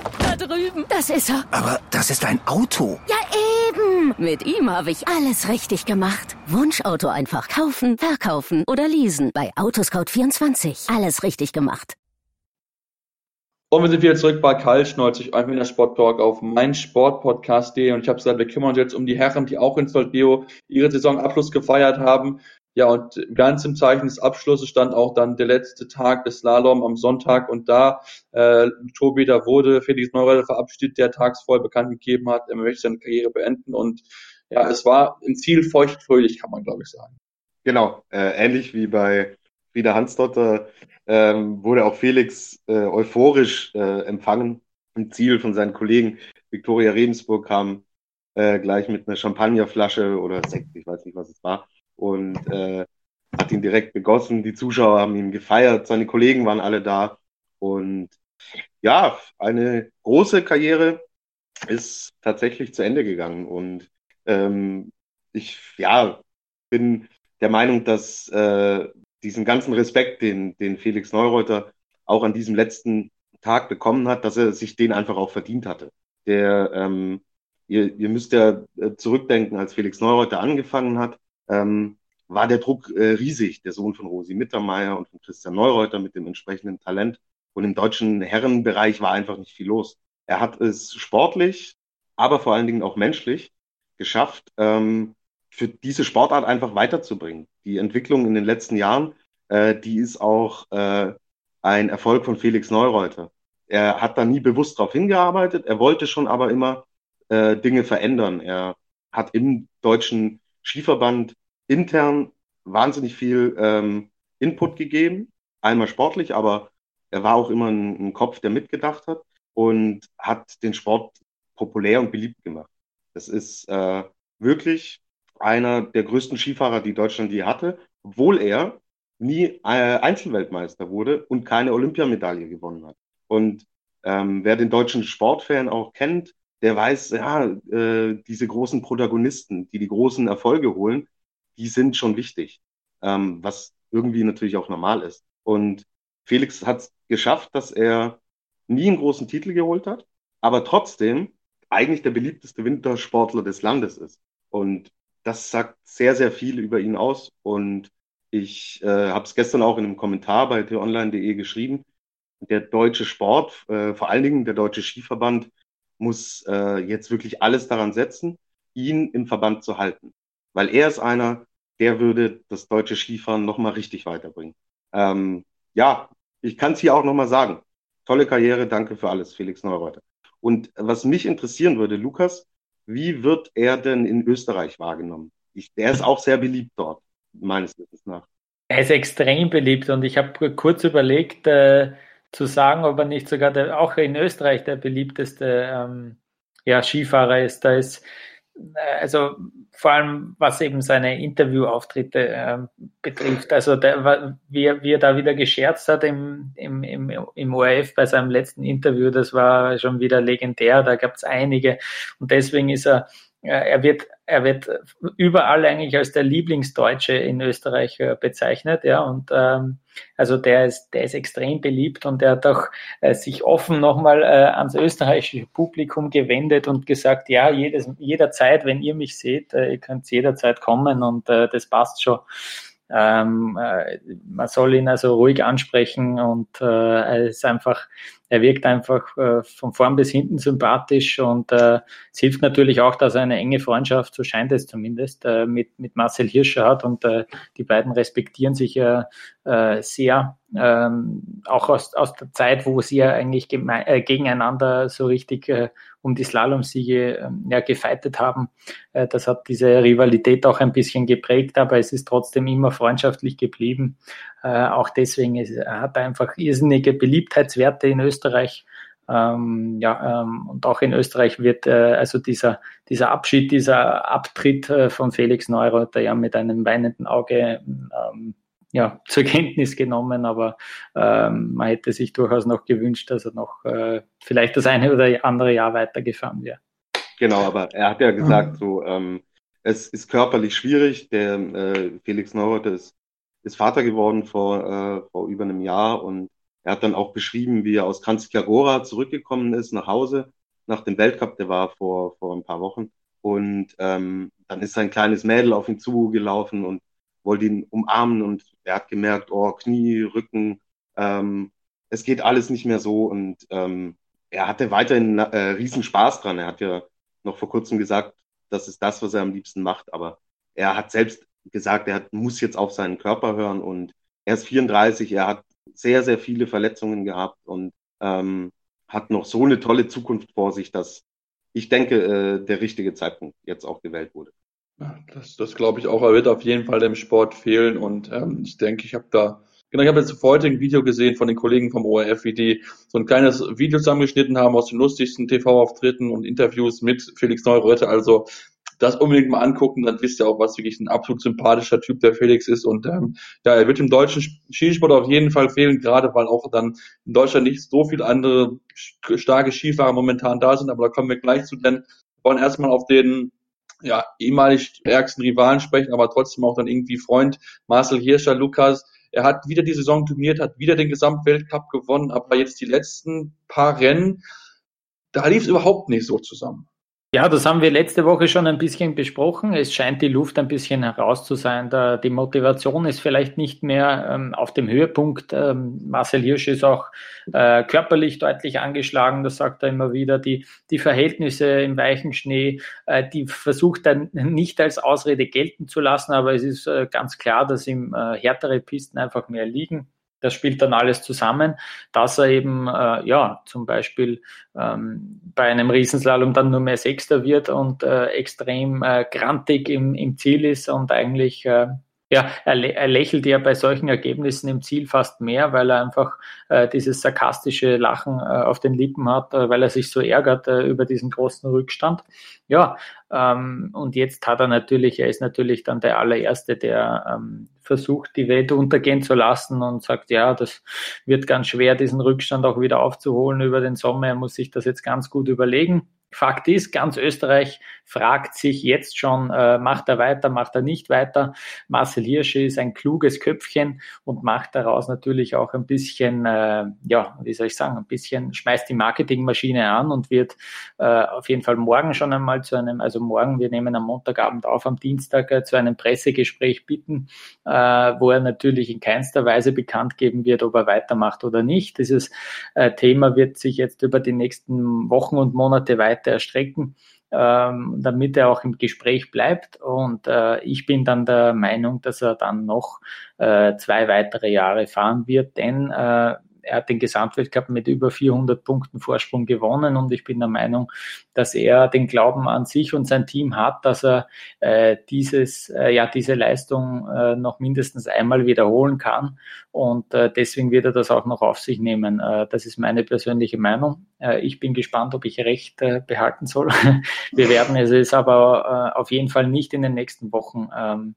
Drüben. Das ist er. Aber das ist ein Auto. Ja, eben. Mit ihm habe ich alles richtig gemacht. Wunschauto einfach kaufen, verkaufen oder leasen. Bei Autoscout24. Alles richtig gemacht. Und wir sind wieder zurück bei Kalsch 90, ein der Sport Talk auf meinsportpodcast.de und ich habe gesagt, wir kümmern uns jetzt um die Herren, die auch in Soldeo ihre Saisonabschluss gefeiert haben. Ja, und ganz im Zeichen des Abschlusses stand auch dann der letzte Tag des Slalom am Sonntag und da, äh, Tobi, da wurde Felix Neureiter verabschiedet, der tagsvoll bekannt gegeben hat, er möchte seine Karriere beenden und ja, es war ein Ziel feucht-fröhlich, kann man glaube ich sagen. Genau, äh, ähnlich wie bei Frieda Hansdotter ähm, wurde auch Felix äh, euphorisch äh, empfangen. Im Ziel von seinen Kollegen Viktoria Regensburg kam äh, gleich mit einer Champagnerflasche oder Sekt, ich weiß nicht, was es war, und äh, hat ihn direkt begossen. Die Zuschauer haben ihn gefeiert, seine Kollegen waren alle da. Und ja, eine große Karriere ist tatsächlich zu Ende gegangen. Und ähm, ich ja, bin der Meinung, dass äh, diesen ganzen Respekt, den, den Felix Neureuter auch an diesem letzten Tag bekommen hat, dass er sich den einfach auch verdient hatte. Der, ähm, ihr, ihr müsst ja äh, zurückdenken, als Felix Neureuter angefangen hat, ähm, war der Druck äh, riesig, der Sohn von Rosi Mittermeier und von Christian Neureuter mit dem entsprechenden Talent. Und im deutschen Herrenbereich war einfach nicht viel los. Er hat es sportlich, aber vor allen Dingen auch menschlich geschafft, ähm, für diese Sportart einfach weiterzubringen. Die Entwicklung in den letzten Jahren, äh, die ist auch äh, ein Erfolg von Felix Neureuter. Er hat da nie bewusst darauf hingearbeitet, er wollte schon aber immer äh, Dinge verändern. Er hat im deutschen Skiverband intern wahnsinnig viel ähm, Input gegeben, einmal sportlich, aber er war auch immer ein, ein Kopf, der mitgedacht hat und hat den Sport populär und beliebt gemacht. Das ist äh, wirklich einer der größten Skifahrer, die Deutschland je hatte, obwohl er nie äh, Einzelweltmeister wurde und keine Olympiamedaille gewonnen hat. Und ähm, wer den deutschen Sportfan auch kennt, der weiß, ja, äh, diese großen Protagonisten, die die großen Erfolge holen, die sind schon wichtig, ähm, was irgendwie natürlich auch normal ist. Und Felix hat es geschafft, dass er nie einen großen Titel geholt hat, aber trotzdem eigentlich der beliebteste Wintersportler des Landes ist. Und das sagt sehr, sehr viel über ihn aus. Und ich äh, habe es gestern auch in einem Kommentar bei t-online.de geschrieben. Der deutsche Sport, äh, vor allen Dingen der deutsche Skiverband, muss äh, jetzt wirklich alles daran setzen, ihn im Verband zu halten. Weil er ist einer, der würde das deutsche Skifahren nochmal richtig weiterbringen. Ähm, ja, ich kann es hier auch nochmal sagen. Tolle Karriere, danke für alles, Felix Neureuter. Und was mich interessieren würde, Lukas, wie wird er denn in Österreich wahrgenommen? Ich, der ist auch sehr beliebt dort, meines Wissens nach. Er ist extrem beliebt und ich habe kurz überlegt, äh, zu sagen, ob er nicht sogar der, auch in Österreich der beliebteste ähm, ja, Skifahrer ist. Da ist also vor allem was eben seine Interviewauftritte äh, betrifft. Also der, wie, wie er da wieder gescherzt hat im, im, im, im ORF bei seinem letzten Interview, das war schon wieder legendär, da gab es einige und deswegen ist er er wird, er wird überall eigentlich als der Lieblingsdeutsche in Österreich äh, bezeichnet, ja, und ähm, also der ist, der ist extrem beliebt und er hat auch äh, sich offen nochmal äh, ans österreichische Publikum gewendet und gesagt, ja, jedes, jederzeit, wenn ihr mich seht, äh, ihr könnt jederzeit kommen und äh, das passt schon. Ähm, äh, man soll ihn also ruhig ansprechen und äh, er ist einfach, er wirkt einfach äh, von vorn bis hinten sympathisch und äh, es hilft natürlich auch, dass er eine enge Freundschaft, so scheint es zumindest, äh, mit, mit Marcel Hirscher hat und äh, die beiden respektieren sich ja äh, sehr, ähm, auch aus, aus der Zeit, wo sie ja eigentlich äh, gegeneinander so richtig äh, um die Slalomsiege äh, ja, gefeitet haben. Äh, das hat diese Rivalität auch ein bisschen geprägt, aber es ist trotzdem immer freundschaftlich geblieben. Äh, auch deswegen ist, er hat einfach irrsinnige Beliebtheitswerte in Österreich Ähm, ja, ähm, und auch in Österreich wird äh, also dieser, dieser Abschied, dieser Abtritt äh, von Felix Neureuter ja mit einem weinenden Auge ähm, ja, zur Kenntnis genommen, aber ähm, man hätte sich durchaus noch gewünscht, dass er noch äh, vielleicht das eine oder andere Jahr weitergefahren wäre. Genau, aber er hat ja gesagt, so ähm, es ist körperlich schwierig. Der äh, Felix Neureuther ist, ist Vater geworden vor, äh, vor über einem Jahr und er hat dann auch beschrieben, wie er aus Kranjskagora zurückgekommen ist nach Hause nach dem Weltcup, der war vor, vor ein paar Wochen. Und ähm, dann ist sein kleines Mädel auf ihn zugelaufen und wollte ihn umarmen und er hat gemerkt, oh, Knie, Rücken, ähm, es geht alles nicht mehr so und ähm, er hatte weiterhin äh, riesen Spaß dran. Er hat ja noch vor kurzem gesagt, das ist das, was er am liebsten macht, aber er hat selbst gesagt, er hat, muss jetzt auf seinen Körper hören und er ist 34, er hat sehr, sehr viele Verletzungen gehabt und ähm, hat noch so eine tolle Zukunft vor sich, dass ich denke, äh, der richtige Zeitpunkt jetzt auch gewählt wurde. Ja, das, das glaube ich auch. Er wird auf jeden Fall dem Sport fehlen und ähm, ich denke, ich habe da Genau, ich habe jetzt heute ein Video gesehen von den Kollegen vom ORF, wie die so ein kleines Video zusammengeschnitten haben aus den lustigsten TV-Auftritten und Interviews mit Felix Neureuter. Also das unbedingt mal angucken, dann wisst ihr auch, was wirklich ein absolut sympathischer Typ der Felix ist. Und ähm, ja, er wird im deutschen Skisport auf jeden Fall fehlen, gerade weil auch dann in Deutschland nicht so viele andere starke Skifahrer momentan da sind, aber da kommen wir gleich zu, denn wir wollen erstmal auf den ja, ehemalig ärgsten Rivalen sprechen, aber trotzdem auch dann irgendwie Freund Marcel Hirscher, Lukas. Er hat wieder die Saison dominiert, hat wieder den Gesamtweltcup gewonnen, aber jetzt die letzten paar Rennen, da lief es überhaupt nicht so zusammen. Ja, das haben wir letzte Woche schon ein bisschen besprochen. Es scheint die Luft ein bisschen heraus zu sein. Da die Motivation ist vielleicht nicht mehr ähm, auf dem Höhepunkt. Ähm, Marcel Hirsch ist auch äh, körperlich deutlich angeschlagen, das sagt er immer wieder. Die, die Verhältnisse im weichen Schnee, äh, die versucht er nicht als Ausrede gelten zu lassen, aber es ist äh, ganz klar, dass ihm äh, härtere Pisten einfach mehr liegen. Das spielt dann alles zusammen, dass er eben, äh, ja, zum Beispiel ähm, bei einem Riesenslalom dann nur mehr Sechster wird und äh, extrem äh, grantig im, im Ziel ist und eigentlich äh, ja, er, er lächelt ja bei solchen Ergebnissen im Ziel fast mehr, weil er einfach äh, dieses sarkastische Lachen äh, auf den Lippen hat, äh, weil er sich so ärgert äh, über diesen großen Rückstand. Ja, ähm, und jetzt hat er natürlich, er ist natürlich dann der allererste, der ähm, versucht, die Welt untergehen zu lassen und sagt, ja, das wird ganz schwer, diesen Rückstand auch wieder aufzuholen über den Sommer. Er muss sich das jetzt ganz gut überlegen. Fakt ist, ganz Österreich fragt sich jetzt schon, äh, macht er weiter, macht er nicht weiter. Marcel Hirsch ist ein kluges Köpfchen und macht daraus natürlich auch ein bisschen, äh, ja, wie soll ich sagen, ein bisschen, schmeißt die Marketingmaschine an und wird äh, auf jeden Fall morgen schon einmal zu einem, also morgen, wir nehmen am Montagabend auf, am Dienstag äh, zu einem Pressegespräch bitten, äh, wo er natürlich in keinster Weise bekannt geben wird, ob er weitermacht oder nicht. Dieses äh, Thema wird sich jetzt über die nächsten Wochen und Monate weiter weiter erstrecken, ähm, damit er auch im Gespräch bleibt. Und äh, ich bin dann der Meinung, dass er dann noch äh, zwei weitere Jahre fahren wird, denn äh, er hat den Gesamtweltcup mit über 400 Punkten Vorsprung gewonnen und ich bin der Meinung, dass er den Glauben an sich und sein Team hat, dass er äh, dieses, äh, ja, diese Leistung äh, noch mindestens einmal wiederholen kann und äh, deswegen wird er das auch noch auf sich nehmen. Äh, das ist meine persönliche Meinung. Äh, ich bin gespannt, ob ich recht äh, behalten soll. Wir werden es aber äh, auf jeden Fall nicht in den nächsten Wochen ähm,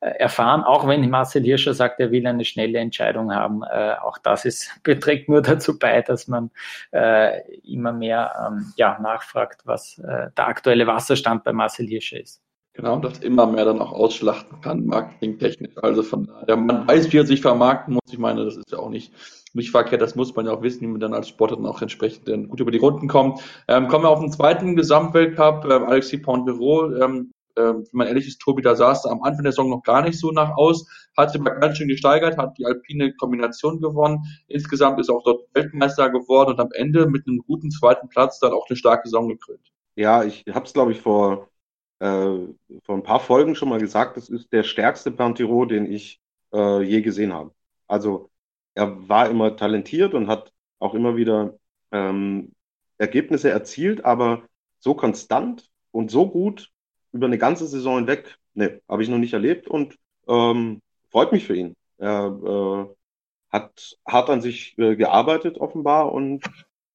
äh, erfahren, auch wenn Marcel Hirscher sagt, er will eine schnelle Entscheidung haben. Äh, auch das ist, beträgt nur dazu bei, dass man äh, immer mehr ähm, ja, nachfragt, was äh, der aktuelle Wasserstand bei Marcel Hirscher ist. Genau, und das immer mehr dann auch ausschlachten kann, marketingtechnisch. Also von daher, man weiß, wie er sich vermarkten muss. Ich meine, das ist ja auch nicht, nicht verkehrt, das muss man ja auch wissen, wie man dann als Sportler dann auch entsprechend dann gut über die Runden kommt. Ähm, kommen wir auf den zweiten Gesamtweltcup, ähm, Alexis Pontero, ähm, äh, wenn man ehrlich ist, Tobi, da sah es am Anfang der Saison noch gar nicht so nach aus, hat sich aber ganz schön gesteigert, hat die alpine Kombination gewonnen. Insgesamt ist auch dort Weltmeister geworden und am Ende mit einem guten zweiten Platz dann auch eine starke Saison gekrönt. Ja, ich habe es, glaube ich, vor vor ein paar Folgen schon mal gesagt, das ist der stärkste Pantiro, den ich äh, je gesehen habe. Also er war immer talentiert und hat auch immer wieder ähm, Ergebnisse erzielt, aber so konstant und so gut über eine ganze Saison hinweg, ne, habe ich noch nicht erlebt und ähm, freut mich für ihn. Er äh, hat hart an sich äh, gearbeitet offenbar und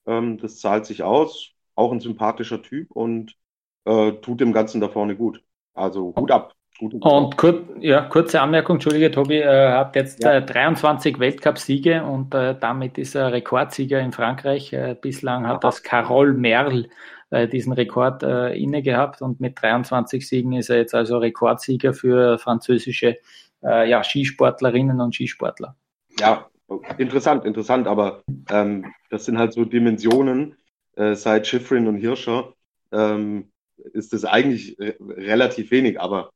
Ähm, das zahlt sich aus. Auch ein sympathischer Typ und äh, tut dem Ganzen da vorne gut. Also Hut ab. Und kur ja, kurze Anmerkung, Entschuldige, Tobi, er hat jetzt ja. äh, 23 Weltcupsiege und äh, damit ist er Rekordsieger in Frankreich. Äh, bislang hat das Carol Merl äh, diesen Rekord äh, inne gehabt und mit 23 Siegen ist er jetzt also Rekordsieger für französische äh, ja, Skisportlerinnen und Skisportler. Ja, interessant, interessant, aber ähm, das sind halt so Dimensionen äh, seit Schifrin und Hirscher. Ähm, ist das eigentlich relativ wenig, aber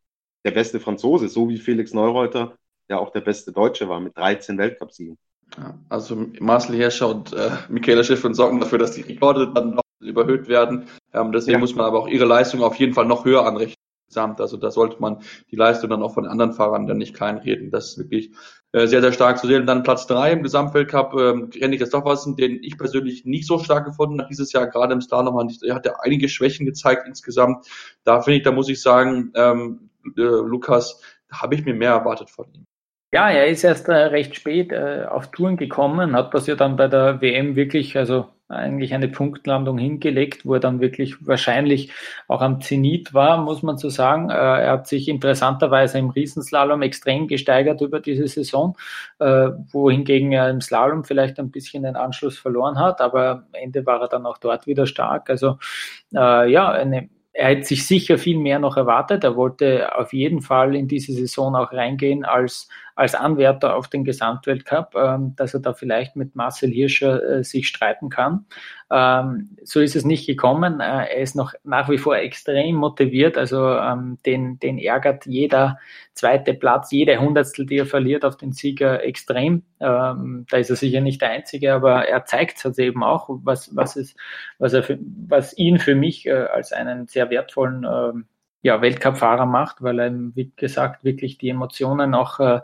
der beste Franzose, so wie Felix Neureuter, der auch der beste Deutsche war mit 13 Weltcupsiegen. Ja, also Marcel Hirscher und äh, Michaela Schiffrin sorgen dafür, dass die Rekorde dann noch überhöht werden. Ähm, deswegen ja. muss man aber auch ihre Leistung auf jeden Fall noch höher anrechnen. Also da sollte man die Leistung dann auch von anderen Fahrern dann nicht kleinreden. Das ist wirklich äh, sehr, sehr stark zu sehen. Und dann Platz drei im Gesamtweltcup, ähm, René den ich persönlich nicht so stark gefunden habe dieses Jahr, gerade im Slalom. Er hat ja einige Schwächen gezeigt insgesamt. Da finde ich, da muss ich sagen, ähm, äh, Lukas, habe ich mir mehr erwartet von ihm. Ja, er ist erst äh, recht spät äh, auf Touren gekommen, hat das ja dann bei der WM wirklich, also eigentlich eine Punktlandung hingelegt, wo er dann wirklich wahrscheinlich auch am Zenit war, muss man so sagen. Äh, er hat sich interessanterweise im Riesenslalom extrem gesteigert über diese Saison, äh, wohingegen er im Slalom vielleicht ein bisschen den Anschluss verloren hat, aber am Ende war er dann auch dort wieder stark. Also äh, ja, eine er hätte sich sicher viel mehr noch erwartet. Er wollte auf jeden Fall in diese Saison auch reingehen als als Anwärter auf den Gesamtweltcup, ähm, dass er da vielleicht mit Marcel Hirscher äh, sich streiten kann. Ähm, so ist es nicht gekommen. Äh, er ist noch nach wie vor extrem motiviert. Also ähm, den, den ärgert jeder zweite Platz, jede Hundertstel, die er verliert auf den Sieger extrem. Da ist er sicher nicht der Einzige, aber er zeigt es eben auch, was, was, es, was, er für, was ihn für mich äh, als einen sehr wertvollen ja, Weltcup-Fahrer macht, weil er, wie gesagt, wirklich die Emotionen auch äh,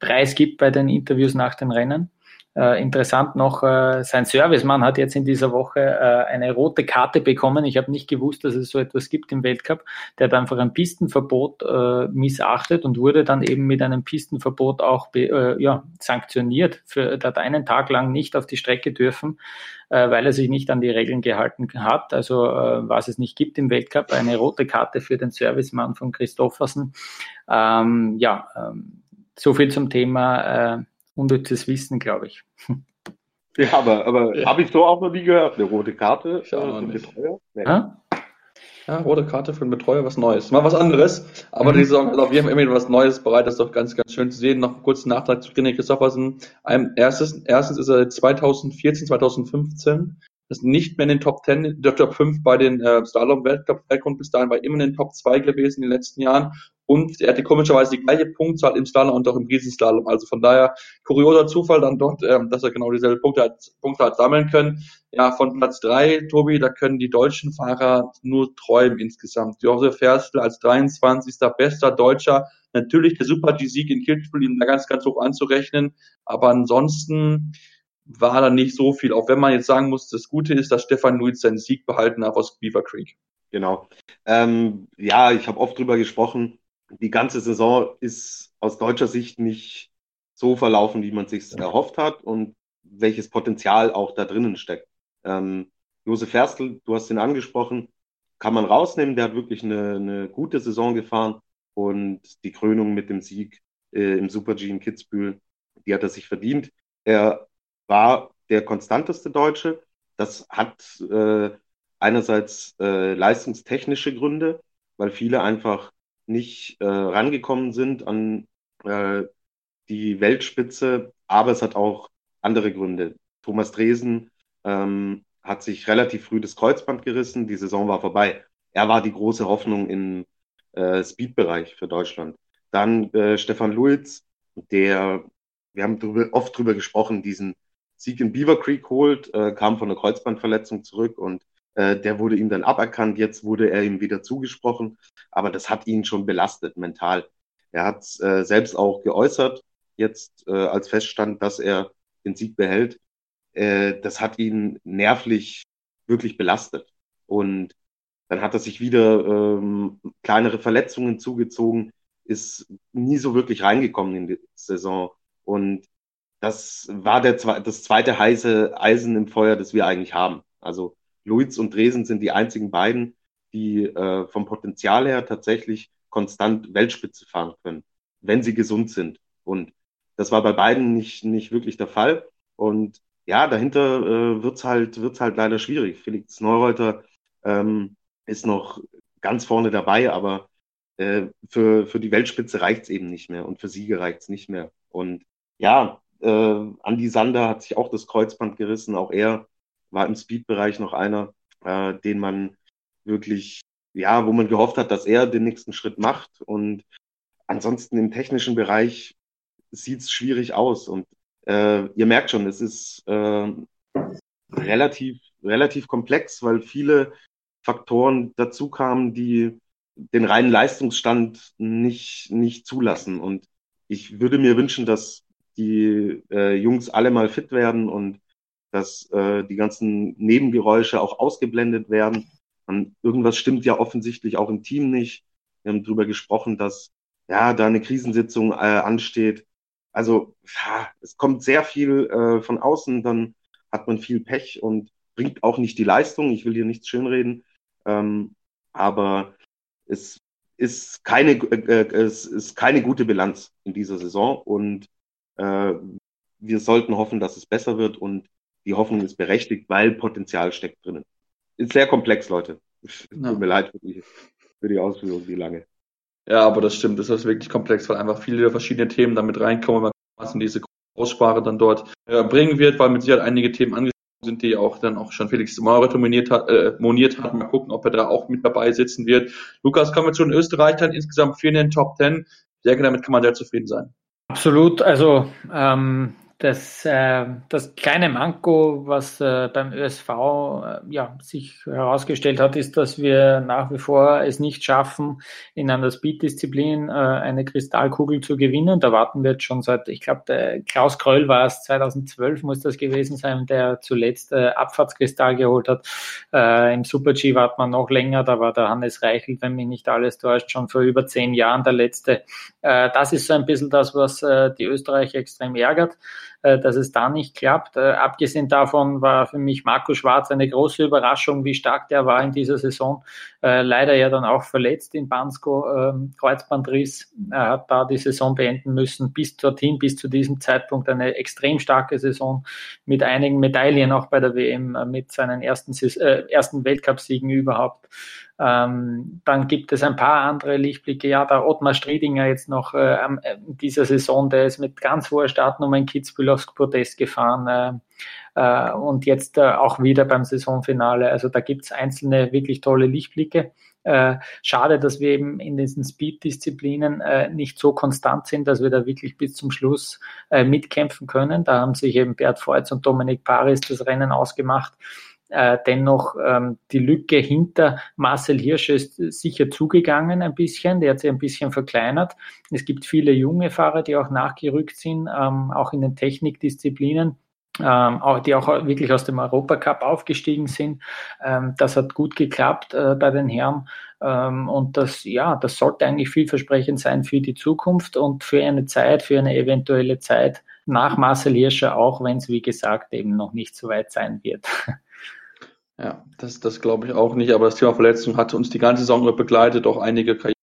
preisgibt bei den Interviews nach den Rennen. Äh, interessant noch, äh, sein Servicemann hat jetzt in dieser Woche äh, eine rote Karte bekommen. Ich habe nicht gewusst, dass es so etwas gibt im Weltcup. Der hat einfach ein Pistenverbot äh, missachtet und wurde dann eben mit einem Pistenverbot auch be, äh, ja, sanktioniert. Für, der hat einen Tag lang nicht auf die Strecke dürfen, äh, weil er sich nicht an die Regeln gehalten hat. Also äh, was es nicht gibt im Weltcup, eine rote Karte für den Servicemann von Christoffersen. Ähm, ja, ähm, so viel zum Thema unnützes Wissen, glaube ich. Ja, aber, aber ja. habe ich so auch noch nie gehört. Eine rote Karte für einen Betreuer? Nee. Ja? ja, rote Karte für einen Betreuer, was Neues. Mal was anderes. Aber mhm. die Saison hat auf jeden Fall immer was Neues bereit. Das ist doch ganz, ganz schön zu sehen. Noch einen kurzen Nachtrag zu René Christoffersen. erstes, erstens ist er 2014, 2015 ist nicht mehr in den Top 10, der Top 5 bei den äh, Slalom-Weltcup-Weltkunden bis dahin war immer in den Top 2 gewesen in den letzten Jahren. Und er hatte komischerweise die gleiche Punktzahl im Slalom und auch im Riesenslalom. Also von daher kurioser Zufall dann dort, ähm, dass er genau dieselbe Punkte hat, Punkte hat sammeln können. Ja, von Platz 3, Tobi, da können die deutschen Fahrer nur träumen insgesamt. Josef Ferstl als 23. bester Deutscher. Natürlich der Super-G-Sieg in Kitzbühel ihm da ganz, ganz hoch anzurechnen. Aber ansonsten, war da nicht so viel. Auch wenn man jetzt sagen muss, das Gute ist, dass Stefan Luiz seinen Sieg behalten hat aus Beaver Creek. Genau. Ähm, ja, ich habe oft drüber gesprochen. Die ganze Saison ist aus deutscher Sicht nicht so verlaufen, wie man sich erhofft hat und welches Potenzial auch da drinnen steckt. Ähm, Josef Ferstl, du hast ihn angesprochen, kann man rausnehmen. Der hat wirklich eine, eine gute Saison gefahren und die Krönung mit dem Sieg äh, im Super G in Kitzbühel, die hat er sich verdient. Er war der konstanteste Deutsche. Das hat äh, einerseits äh, leistungstechnische Gründe, weil viele einfach nicht äh, rangekommen sind an äh, die Weltspitze, aber es hat auch andere Gründe. Thomas Dresen ähm, hat sich relativ früh das Kreuzband gerissen, die Saison war vorbei. Er war die große Hoffnung im äh, Speed-Bereich für Deutschland. Dann äh, Stefan Luiz, der, wir haben drüber, oft drüber gesprochen, diesen Sieg in Beaver Creek holt, äh, kam von einer Kreuzbandverletzung zurück und äh, der wurde ihm dann aberkannt. Jetzt wurde er ihm wieder zugesprochen, aber das hat ihn schon belastet mental. Er hat äh, selbst auch geäußert, jetzt äh, als feststand, dass er den Sieg behält. Äh, das hat ihn nervlich wirklich belastet. Und dann hat er sich wieder ähm, kleinere Verletzungen zugezogen, ist nie so wirklich reingekommen in die Saison. Und das war der, das zweite heiße Eisen im Feuer, das wir eigentlich haben. Also Luiz und Dresen sind die einzigen beiden, die äh, vom Potenzial her tatsächlich konstant Weltspitze fahren können, wenn sie gesund sind. Und das war bei beiden nicht, nicht wirklich der Fall. Und ja, dahinter äh, wird's halt, wird's halt leider schwierig. Felix Neureuter ähm, ist noch ganz vorne dabei, aber äh, für, für die Weltspitze reicht's eben nicht mehr und für Siege reicht's nicht mehr. Und ja, äh, Andy Sander hat sich auch das Kreuzband gerissen. Auch er war im Speed-Bereich noch einer, äh, den man wirklich, ja, wo man gehofft hat, dass er den nächsten Schritt macht. Und ansonsten im technischen Bereich sieht's schwierig aus. Und äh, ihr merkt schon, es ist äh, relativ, relativ komplex, weil viele Faktoren dazu kamen, die den reinen Leistungsstand nicht, nicht zulassen. Und ich würde mir wünschen, dass die äh, Jungs alle mal fit werden und dass äh, die ganzen Nebengeräusche auch ausgeblendet werden. Und irgendwas stimmt ja offensichtlich auch im Team nicht. Wir haben darüber gesprochen, dass ja da eine Krisensitzung äh, ansteht. Also es kommt sehr viel äh, von außen, dann hat man viel Pech und bringt auch nicht die Leistung. Ich will hier nichts schönreden, ähm, aber es ist keine, äh, äh es ist keine gute Bilanz in dieser Saison und äh, wir sollten hoffen, dass es besser wird und die Hoffnung ist berechtigt, weil Potenzial steckt drinnen. Ist sehr komplex, Leute. Ja. Tut mir leid für die, für die Ausführung, die lange. Ja, aber das stimmt. Das ist wirklich komplex, weil einfach viele verschiedene Themen damit reinkommen, was in diese Aussprache dann dort äh, bringen wird, weil mit Sicherheit einige Themen angesprochen sind, die auch dann auch schon Felix Maurer moniert hat, äh, moniert hat. Mal gucken, ob er da auch mit dabei sitzen wird. Lukas, kommen wir zu den Österreichern. Insgesamt vier in den Top Ten. Ich denke, damit kann man sehr zufrieden sein. Absolut. Also ähm, das, äh, das kleine Manko, was äh, beim ÖSV äh, ja, sich herausgestellt hat, ist, dass wir nach wie vor es nicht schaffen, in einer Speed-Disziplin äh, eine Kristallkugel zu gewinnen. Da warten wir jetzt schon seit, ich glaube, Klaus Kröll war es, 2012 muss das gewesen sein, der zuletzt äh, Abfahrtskristall geholt hat. Äh, Im Super-G warten wir noch länger, da war der Hannes Reichelt, wenn mich nicht alles täuscht, schon vor über zehn Jahren der letzte. Äh, das ist so ein bisschen das, was äh, die Österreicher extrem ärgert. Äh, dass es da nicht klappt. Äh, abgesehen davon war für mich Marco Schwarz eine große Überraschung, wie stark der war in dieser Saison. Äh, leider ja dann auch verletzt in Bansko, ähm, Kreuzbandriss. Er hat da die Saison beenden müssen. Bis dorthin, bis zu diesem Zeitpunkt eine extrem starke Saison mit einigen Medaillen auch bei der WM, mit seinen ersten, ersten Weltcupsiegen überhaupt. Ähm, dann gibt es ein paar andere Lichtblicke. Ja, der Ottmar Striedinger jetzt noch äh, in dieser Saison, der ist mit ganz hoher Startnummer in Kitzbühel aufs Protest gefahren äh, äh, und jetzt äh, auch wieder beim Saisonfinale. Also da gibt es einzelne wirklich tolle Lichtblicke. Äh, schade, dass wir eben in diesen Speed-Disziplinen äh, nicht so konstant sind, dass wir da wirklich bis zum Schluss äh, mitkämpfen können. Da haben sich eben Bert Feutz und Dominik Paris das Rennen ausgemacht. Äh, dennoch ähm, die Lücke hinter Marcel Hirsch ist sicher zugegangen ein bisschen, der hat sich ein bisschen verkleinert. Es gibt viele junge Fahrer, die auch nachgerückt sind, ähm, auch in den Technikdisziplinen. Ähm, auch, die auch wirklich aus dem Europacup aufgestiegen sind. Ähm, das hat gut geklappt äh, bei den Herren. Ähm, und das, ja, das sollte eigentlich vielversprechend sein für die Zukunft und für eine Zeit, für eine eventuelle Zeit nach Marcel Hirscher, auch wenn es, wie gesagt, eben noch nicht so weit sein wird. Ja, das, das glaube ich auch nicht, aber das Thema Verletzung hatte uns die ganze Saison begleitet, auch einige Karrieren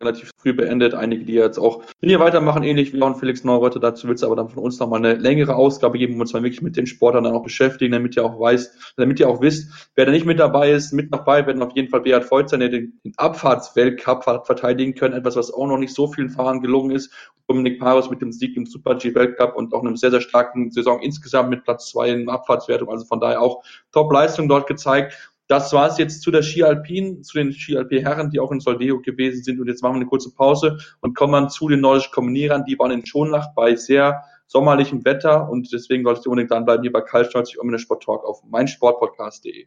relativ früh beendet, einige, die jetzt auch hier weitermachen, ähnlich wie auch Felix Neureuter. Dazu wird es aber dann von uns nochmal eine längere Ausgabe geben, wo wir uns mal wirklich mit den Sportlern dann auch beschäftigen, damit ihr auch weißt, damit ihr auch wisst, wer da nicht mit dabei ist. Mit dabei werden auf jeden Fall Beat Voigt sein, der den, Abfahrtsweltcup verteidigen können, etwas, was auch noch nicht so vielen Fahrern gelungen ist. Dominik Paris mit dem Sieg im Super G Weltcup und auch einem sehr, sehr starken Saison insgesamt mit Platz zwei in Abfahrtswertung. Also von daher auch Top-Leistung dort gezeigt. Das war es jetzt zu der Ski Alpin, zu den Ski Alp Herren, die auch in Soldeo gewesen sind. Und jetzt machen wir eine kurze Pause und kommen dann zu den nordischen Kombinierern. Die waren in Schonlach bei sehr sommerlichem Wetter und deswegen solltet ihr unbedingt dranbleiben hier bei Karl 90 um in der Sport Talk auf meinsportpodcast.de.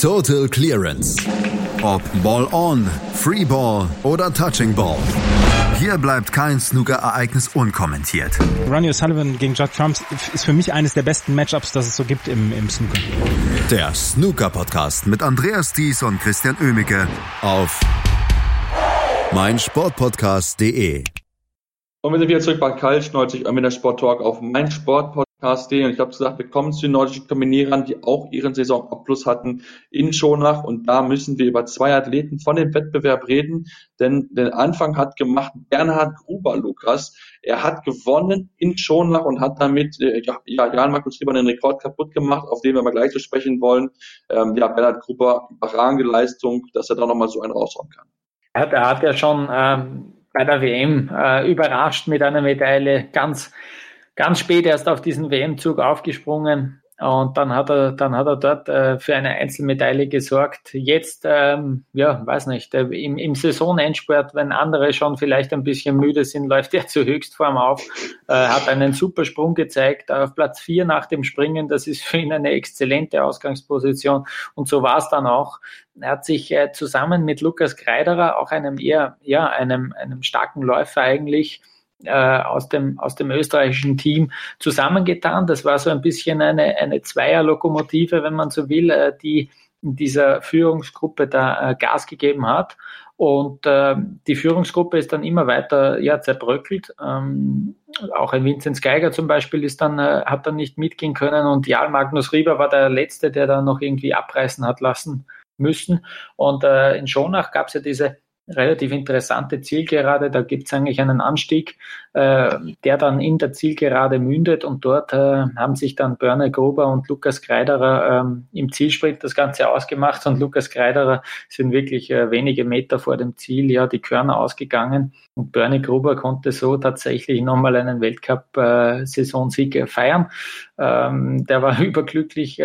Total Clearance. Ob Ball on, Free Ball oder Touching Ball. Hier bleibt kein Snooker-Ereignis unkommentiert. Ronnie O'Sullivan gegen Judd Trump ist für mich eines der besten Matchups, das es so gibt im, im Snooker. Der Snooker-Podcast mit Andreas Thies und Christian Oemicke auf meinsportpodcast.de Und wir sind wieder zurück bei Kalsch 90 mit der Sport Talk auf mein Sportpodcast.de. Und ich habe gesagt, wir kommen zu den nordischen Kombinierern, die auch ihren Saisonabschluss hatten in Schonach. Und da müssen wir über zwei Athleten von dem Wettbewerb reden. Denn den Anfang hat gemacht Bernhard Gruber, Lukas. Er hat gewonnen in Schonach und hat damit äh, ja, Jan Markus Lieber den Rekord kaputt gemacht, auf den wir mal gleich zu sprechen wollen. Ähm, ja, Bernhard Gruber, überragende Leistung, dass er da nochmal so einen raushauen kann. Er hat, er hat ja schon ähm bei der WM äh, überrascht mit einer Medaille, ganz, ganz spät erst auf diesen WM-Zug aufgesprungen. Und dann hat er, dann hat er dort äh, für eine Einzelmedaille gesorgt. Jetzt, ähm, ja, weiß nicht, äh, im, im Saisonendspurt, wenn andere schon vielleicht ein bisschen müde sind, läuft er zur Höchstform auf, äh, hat einen super Sprung gezeigt auf Platz vier nach dem Springen. Das ist für ihn eine exzellente Ausgangsposition. Und so war es dann auch. Er hat sich äh, zusammen mit Lukas Kreiderer, auch einem eher, ja, einem, einem starken Läufer eigentlich, äh, aus, dem, aus dem österreichischen Team zusammengetan. Das war so ein bisschen eine, eine Zweierlokomotive, wenn man so will, äh, die in dieser Führungsgruppe da äh, Gas gegeben hat. Und äh, die Führungsgruppe ist dann immer weiter ja, zerbröckelt. Ähm, auch ein Vinzenz Geiger zum Beispiel ist dann, äh, hat dann nicht mitgehen können und Jarl Magnus Rieber war der Letzte, der dann noch irgendwie abreißen hat lassen müssen. Und äh, in Schonach gab es ja diese relativ interessante Zielgerade. Da gibt es eigentlich einen Anstieg, äh, der dann in der Zielgerade mündet und dort äh, haben sich dann Börne Gruber und Lukas Kreiderer ähm, im Zielsprint das Ganze ausgemacht und Lukas Kreiderer sind wirklich äh, wenige Meter vor dem Ziel ja die Körner ausgegangen und Börne Gruber konnte so tatsächlich nochmal einen Weltcup-Saisonsieg äh, feiern. Ähm, der war überglücklich.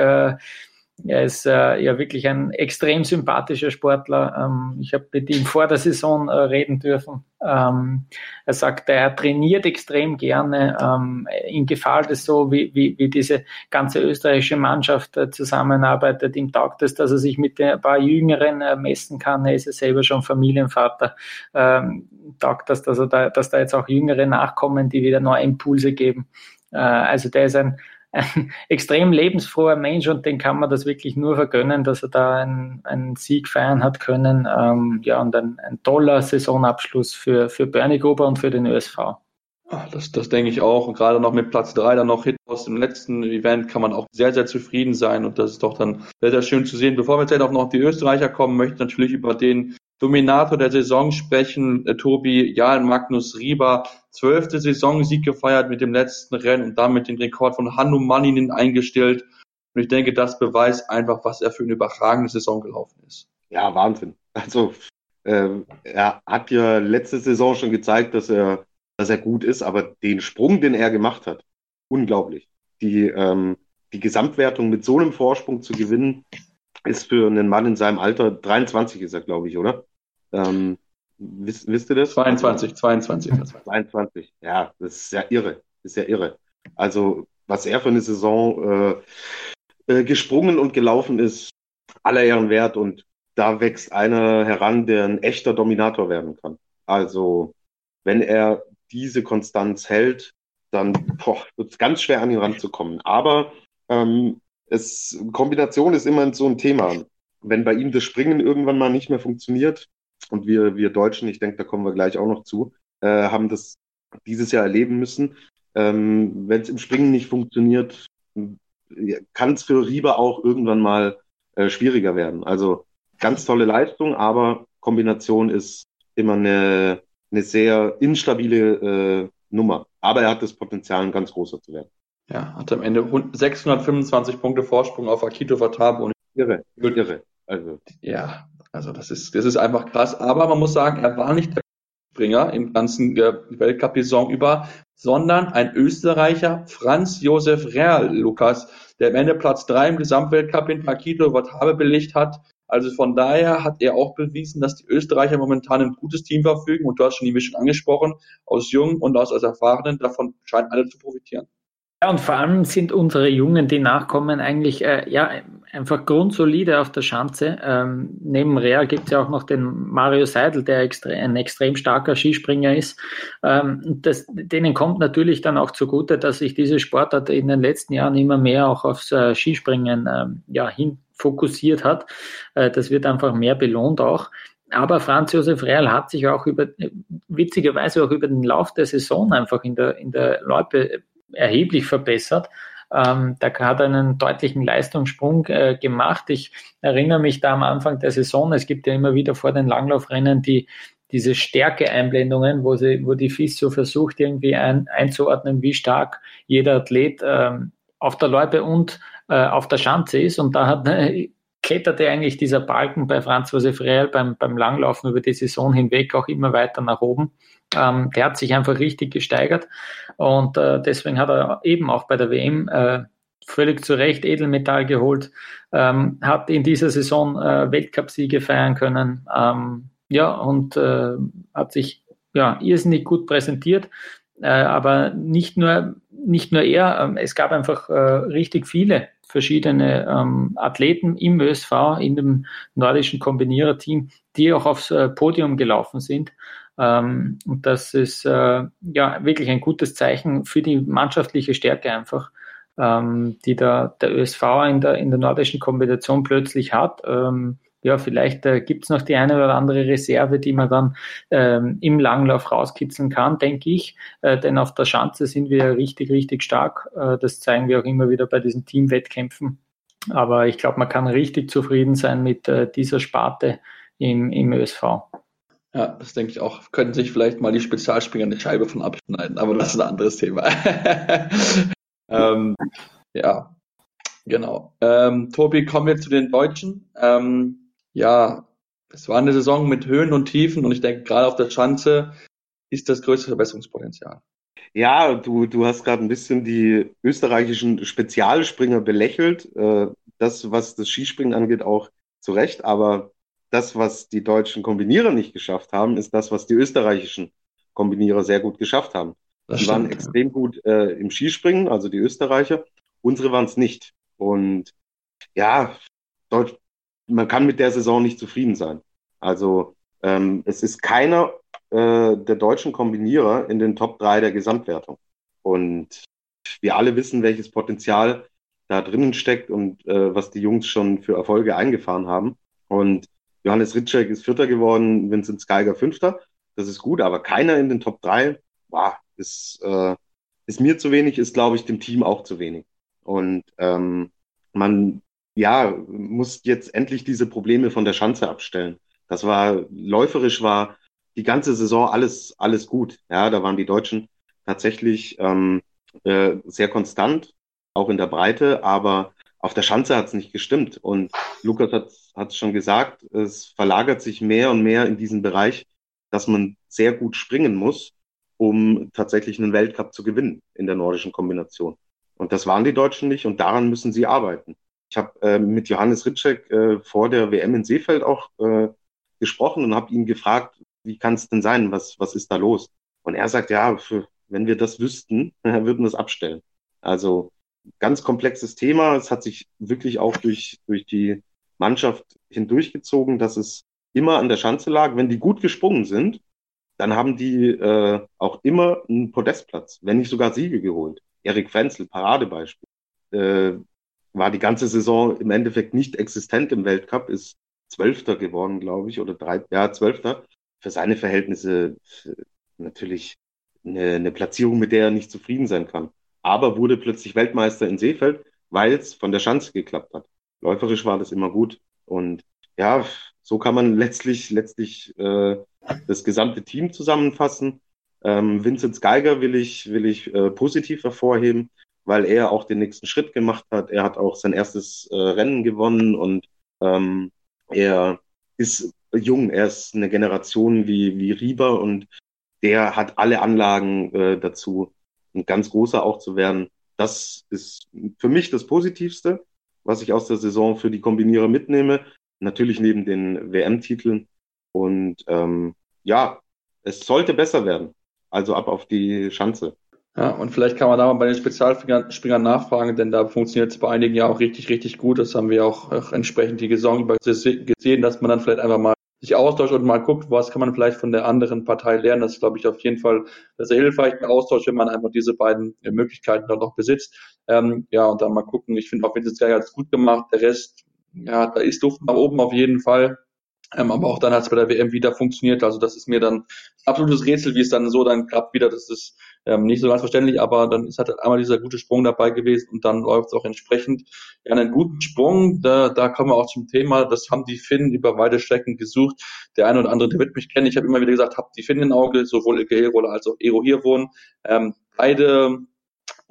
Er ist äh, ja wirklich ein extrem sympathischer Sportler. Ähm, ich habe mit ihm vor der Saison äh, reden dürfen. Ähm, er sagt, er trainiert extrem gerne. Ähm, ihm gefällt es so, wie, wie, wie diese ganze österreichische Mannschaft äh, zusammenarbeitet. Ihm taugt es, dass er sich mit ein paar Jüngeren äh, messen kann. Er ist ja selber schon Familienvater. Ähm, taugt das, dass, er da, dass da jetzt auch Jüngere nachkommen, die wieder neue Impulse geben. Äh, also der ist ein ein extrem lebensfroher Mensch und den kann man das wirklich nur vergönnen, dass er da einen, einen Sieg feiern hat können. Ähm, ja, und ein, ein, toller Saisonabschluss für, für Bernie Gruber und für den ÖSV. Das, das denke ich auch. Und gerade noch mit Platz drei dann noch Hit aus dem letzten Event kann man auch sehr, sehr zufrieden sein. Und das ist doch dann sehr, sehr schön zu sehen. Bevor wir jetzt auch noch auf die Österreicher kommen, möchte ich natürlich über den Dominator der Saison sprechen, äh, Tobi Jan Magnus Rieber. Zwölfte Saisonsieg gefeiert mit dem letzten Rennen und damit den Rekord von Hannu Manninen eingestellt. Und ich denke, das beweist einfach, was er für eine überragende Saison gelaufen ist. Ja, Wahnsinn. Also ähm, er hat ja letzte Saison schon gezeigt, dass er, dass er gut ist, aber den Sprung, den er gemacht hat, unglaublich. Die, ähm, die Gesamtwertung mit so einem Vorsprung zu gewinnen, ist für einen Mann in seinem Alter, 23 ist er, glaube ich, oder? Ähm, wisst, wisst ihr das? 22, 22. 22, ja, das ist ja irre. Das ist ja irre. Also, was er für eine Saison äh, äh, gesprungen und gelaufen ist, aller Ehren wert und da wächst einer heran, der ein echter Dominator werden kann. Also, wenn er diese Konstanz hält, dann wird es ganz schwer an ihn ranzukommen. Aber ähm, es, Kombination ist immer so ein Thema. Wenn bei ihm das Springen irgendwann mal nicht mehr funktioniert, und wir, wir Deutschen, ich denke, da kommen wir gleich auch noch zu, äh, haben das dieses Jahr erleben müssen. Ähm, Wenn es im Springen nicht funktioniert, kann es für Rieber auch irgendwann mal äh, schwieriger werden. Also ganz tolle Leistung, aber Kombination ist immer eine, eine sehr instabile äh, Nummer. Aber er hat das Potenzial, ein ganz großer zu werden. Ja, hat am Ende 625 Punkte Vorsprung auf Akito Vatabo. Irre, irre. Also. Ja, also das ist, das ist einfach krass. Aber man muss sagen, er war nicht der Springer im ganzen äh, Weltcup-Saison über, sondern ein Österreicher, Franz Josef Real, Lukas, der am Ende Platz drei im Gesamtweltcup in Paquito Wathabe belegt hat. Also von daher hat er auch bewiesen, dass die Österreicher momentan ein gutes Team verfügen und du hast schon die Mischung angesprochen, aus Jungen und aus, aus Erfahrenen, davon scheinen alle zu profitieren. Ja, und vor allem sind unsere Jungen, die nachkommen, eigentlich äh, ja, einfach grundsolide auf der Schanze. Ähm, neben Real gibt es ja auch noch den Mario Seidel, der extre ein extrem starker Skispringer ist. Ähm, das, denen kommt natürlich dann auch zugute, dass sich diese Sportart in den letzten Jahren immer mehr auch aufs äh, Skispringen ähm, ja, hin fokussiert hat. Äh, das wird einfach mehr belohnt auch. aber Franz Josef Real hat sich auch über, witzigerweise auch über den Lauf der Saison einfach in der, in der Loipe erheblich verbessert. Ähm, da hat einen deutlichen Leistungssprung äh, gemacht. Ich erinnere mich da am Anfang der Saison, es gibt ja immer wieder vor den Langlaufrennen die, diese Stärkeeinblendungen, wo, sie, wo die FIS so versucht, irgendwie ein, einzuordnen, wie stark jeder Athlet ähm, auf der Loipe und äh, auf der Schanze ist. Und da hat, äh, kletterte eigentlich dieser Balken bei Franz Josef Real beim, beim Langlaufen über die Saison hinweg auch immer weiter nach oben. Ähm, der hat sich einfach richtig gesteigert und äh, deswegen hat er eben auch bei der WM äh, völlig zu Recht Edelmetall geholt, ähm, hat in dieser Saison äh, Weltcupsiege feiern können, ähm, ja, und äh, hat sich ja irrsinnig gut präsentiert. Äh, aber nicht nur, nicht nur er, ähm, es gab einfach äh, richtig viele verschiedene ähm, Athleten im ÖSV, in dem nordischen Kombiniererteam, die auch aufs äh, Podium gelaufen sind. Ähm, und das ist äh, ja wirklich ein gutes Zeichen für die mannschaftliche Stärke einfach, ähm, die da der ÖSV in der, in der nordischen Kombination plötzlich hat. Ähm, ja, vielleicht äh, gibt es noch die eine oder andere Reserve, die man dann ähm, im Langlauf rauskitzeln kann, denke ich. Äh, denn auf der Schanze sind wir richtig, richtig stark. Äh, das zeigen wir auch immer wieder bei diesen Teamwettkämpfen. Aber ich glaube, man kann richtig zufrieden sein mit äh, dieser Sparte im, im ÖSV. Ja, das denke ich auch. Könnten sich vielleicht mal die Spezialspringer eine Scheibe von abschneiden, aber das ist ein anderes Thema. ähm, ja, genau. Ähm, Tobi, kommen wir zu den Deutschen. Ähm, ja, es war eine Saison mit Höhen und Tiefen und ich denke, gerade auf der Schanze ist das größte Verbesserungspotenzial. Ja, du, du hast gerade ein bisschen die österreichischen Spezialspringer belächelt. Äh, das, was das Skispringen angeht, auch zu Recht. Aber das, was die deutschen Kombinierer nicht geschafft haben, ist das, was die österreichischen Kombinierer sehr gut geschafft haben. Das die stimmt, waren extrem ja. gut äh, im Skispringen, also die Österreicher. Unsere waren es nicht. Und ja, Deutsch, man kann mit der Saison nicht zufrieden sein. Also ähm, es ist keiner äh, der deutschen Kombinierer in den Top 3 der Gesamtwertung. Und wir alle wissen, welches Potenzial da drinnen steckt und äh, was die Jungs schon für Erfolge eingefahren haben. Und Johannes Ritschek ist Vierter geworden, Vincent Geiger Fünfter. Das ist gut, aber keiner in den Top 3, wow, ist, äh, ist mir zu wenig, ist, glaube ich, dem Team auch zu wenig. Und ähm, man ja, muss jetzt endlich diese Probleme von der Schanze abstellen. Das war läuferisch war die ganze Saison alles alles gut. Ja, da waren die Deutschen tatsächlich ähm, äh, sehr konstant, auch in der Breite, aber auf der Schanze hat es nicht gestimmt. Und Lukas hat es schon gesagt, es verlagert sich mehr und mehr in diesen Bereich, dass man sehr gut springen muss, um tatsächlich einen Weltcup zu gewinnen in der nordischen Kombination. Und das waren die Deutschen nicht und daran müssen sie arbeiten. Ich habe äh, mit Johannes Ritschek äh, vor der WM in Seefeld auch äh, gesprochen und habe ihn gefragt, wie kann es denn sein, was, was ist da los? Und er sagt, ja, für, wenn wir das wüssten, würden wir es abstellen. Also ganz komplexes Thema. Es hat sich wirklich auch durch, durch die Mannschaft hindurchgezogen, dass es immer an der Schanze lag. Wenn die gut gesprungen sind, dann haben die äh, auch immer einen Podestplatz, wenn nicht sogar Siege geholt. Erik Frenzel, Paradebeispiel, äh, war die ganze Saison im Endeffekt nicht existent im Weltcup, ist Zwölfter geworden, glaube ich, oder drei, ja, Zwölfter. Für seine Verhältnisse äh, natürlich eine, eine Platzierung, mit der er nicht zufrieden sein kann aber wurde plötzlich Weltmeister in Seefeld, weil es von der Schanze geklappt hat. Läuferisch war das immer gut. Und ja, so kann man letztlich, letztlich äh, das gesamte Team zusammenfassen. Ähm, Vincent Geiger will ich, will ich äh, positiv hervorheben, weil er auch den nächsten Schritt gemacht hat. Er hat auch sein erstes äh, Rennen gewonnen und ähm, er ist jung, er ist eine Generation wie, wie Rieber und der hat alle Anlagen äh, dazu, ein ganz großer auch zu werden. Das ist für mich das Positivste, was ich aus der Saison für die Kombinierer mitnehme. Natürlich neben den WM-Titeln. Und ähm, ja, es sollte besser werden. Also ab auf die Schanze. Ja, und vielleicht kann man da mal bei den Spezialspringern nachfragen, denn da funktioniert es bei einigen ja auch richtig, richtig gut. Das haben wir auch, auch entsprechend die Saison über gesehen, dass man dann vielleicht einfach mal sich austauscht und mal guckt, was kann man vielleicht von der anderen Partei lernen. Das ist, glaube ich, auf jeden Fall sehr hilfreich, ein Austausch, wenn man einfach diese beiden äh, Möglichkeiten dann noch besitzt. Ähm, ja, und dann mal gucken. Ich finde auch Vincent Geiger hat es gut gemacht. Der Rest, ja, da ist Luft nach oben auf jeden Fall. Ähm, aber auch dann hat es bei der WM wieder funktioniert. Also das ist mir dann absolutes Rätsel, wie es dann so dann klappt wieder. Das ist ähm, nicht so ganz verständlich, aber dann ist halt einmal dieser gute Sprung dabei gewesen und dann läuft es auch entsprechend. Ja, einen guten Sprung, da, da kommen wir auch zum Thema, das haben die Finnen über weite Strecken gesucht. Der eine oder andere, der wird mich kennen. Ich habe immer wieder gesagt, habt die Finnen im Auge, sowohl Herola als auch Ero hier wohnen. Ähm, beide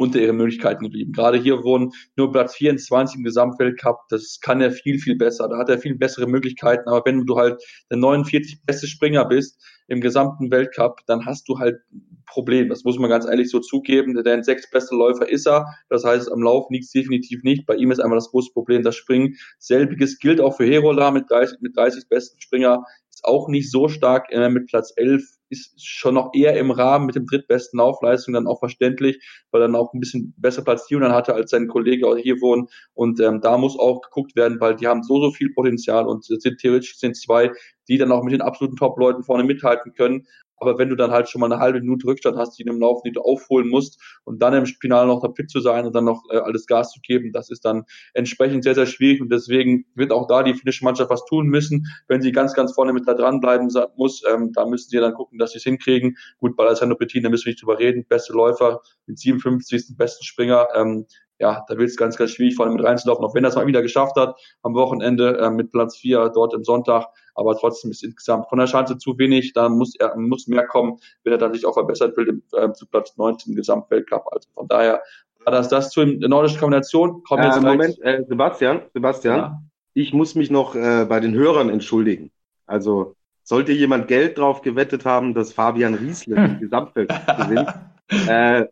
unter ihren Möglichkeiten geblieben. Gerade hier wurden nur Platz 24 im Gesamtweltcup. Das kann er viel, viel besser. Da hat er viel bessere Möglichkeiten. Aber wenn du halt der 49 beste Springer bist im gesamten Weltcup, dann hast du halt ein Problem. Das muss man ganz ehrlich so zugeben. Der sechs beste Läufer ist er. Das heißt, am Lauf liegt es definitiv nicht. Bei ihm ist einmal das große Problem das Springen. Selbiges gilt auch für Herola mit 30, mit 30 besten Springer. Ist auch nicht so stark äh, mit Platz 11 ist schon noch eher im Rahmen mit dem drittbesten Laufleistung dann auch verständlich, weil er dann auch ein bisschen bessere Platzierung dann hatte als sein Kollege hier wohnen. Und ähm, da muss auch geguckt werden, weil die haben so, so viel Potenzial und sind theoretisch sind zwei, die dann auch mit den absoluten Top-Leuten vorne mithalten können. Aber wenn du dann halt schon mal eine halbe Minute Rückstand hast, die du im Laufen, die du aufholen musst und dann im Finale noch da fit zu sein und dann noch äh, alles Gas zu geben, das ist dann entsprechend sehr, sehr schwierig und deswegen wird auch da die finnische Mannschaft was tun müssen, wenn sie ganz, ganz vorne mit da dranbleiben muss. Ähm, da müssen sie dann gucken, dass sie es hinkriegen. Gut, bei Alessandro Pettin, da müssen wir nicht drüber reden. Beste Läufer mit 57. besten Springer. Ähm, ja, da wird es ganz, ganz schwierig, vorne mit reinzulaufen, auch wenn er es mal wieder geschafft hat am Wochenende äh, mit Platz 4 dort im Sonntag aber trotzdem ist insgesamt von der Chance zu wenig. Da muss er muss mehr kommen, wenn er dann sich auch verbessert will äh, zu Platz 19 im Gesamtweltcup. Also von daher war das das zu der nordischen Kombination. Kommen äh, Moment, äh, Sebastian, Sebastian, ja. ich muss mich noch äh, bei den Hörern entschuldigen. Also sollte jemand Geld drauf gewettet haben, dass Fabian Riesle hm. im Gesamtweltcup gewinnt, äh,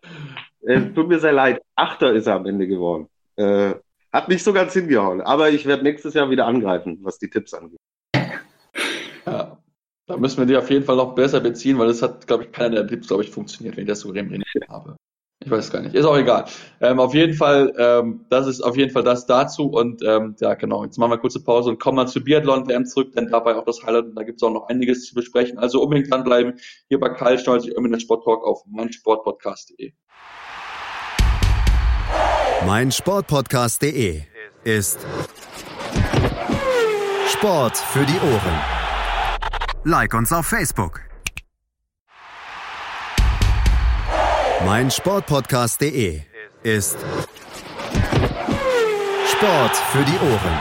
äh, tut mir sehr leid. Achter ist er am Ende geworden. Äh, hat nicht so ganz hingehauen. Aber ich werde nächstes Jahr wieder angreifen, was die Tipps angeht. Ja, da müssen wir die auf jeden Fall noch besser beziehen, weil das hat, glaube ich, keiner der Tipps, glaube ich, funktioniert, wenn ich das so reminiert habe. Ich weiß es gar nicht. Ist auch egal. Ähm, auf jeden Fall, ähm, das ist auf jeden Fall das dazu. Und ähm, ja, genau, jetzt machen wir kurze Pause und kommen mal zu Biathlon WM zurück, denn dabei auch das Highlight und da gibt es auch noch einiges zu besprechen. Also unbedingt dranbleiben hier bei Karl Stolz, irgendwie der Sporttalk auf meinsportpodcast.de. Meinsportpodcast.de ist Sport für die Ohren. Like uns auf Facebook. Mein Sportpodcast.de ist Sport für die Ohren.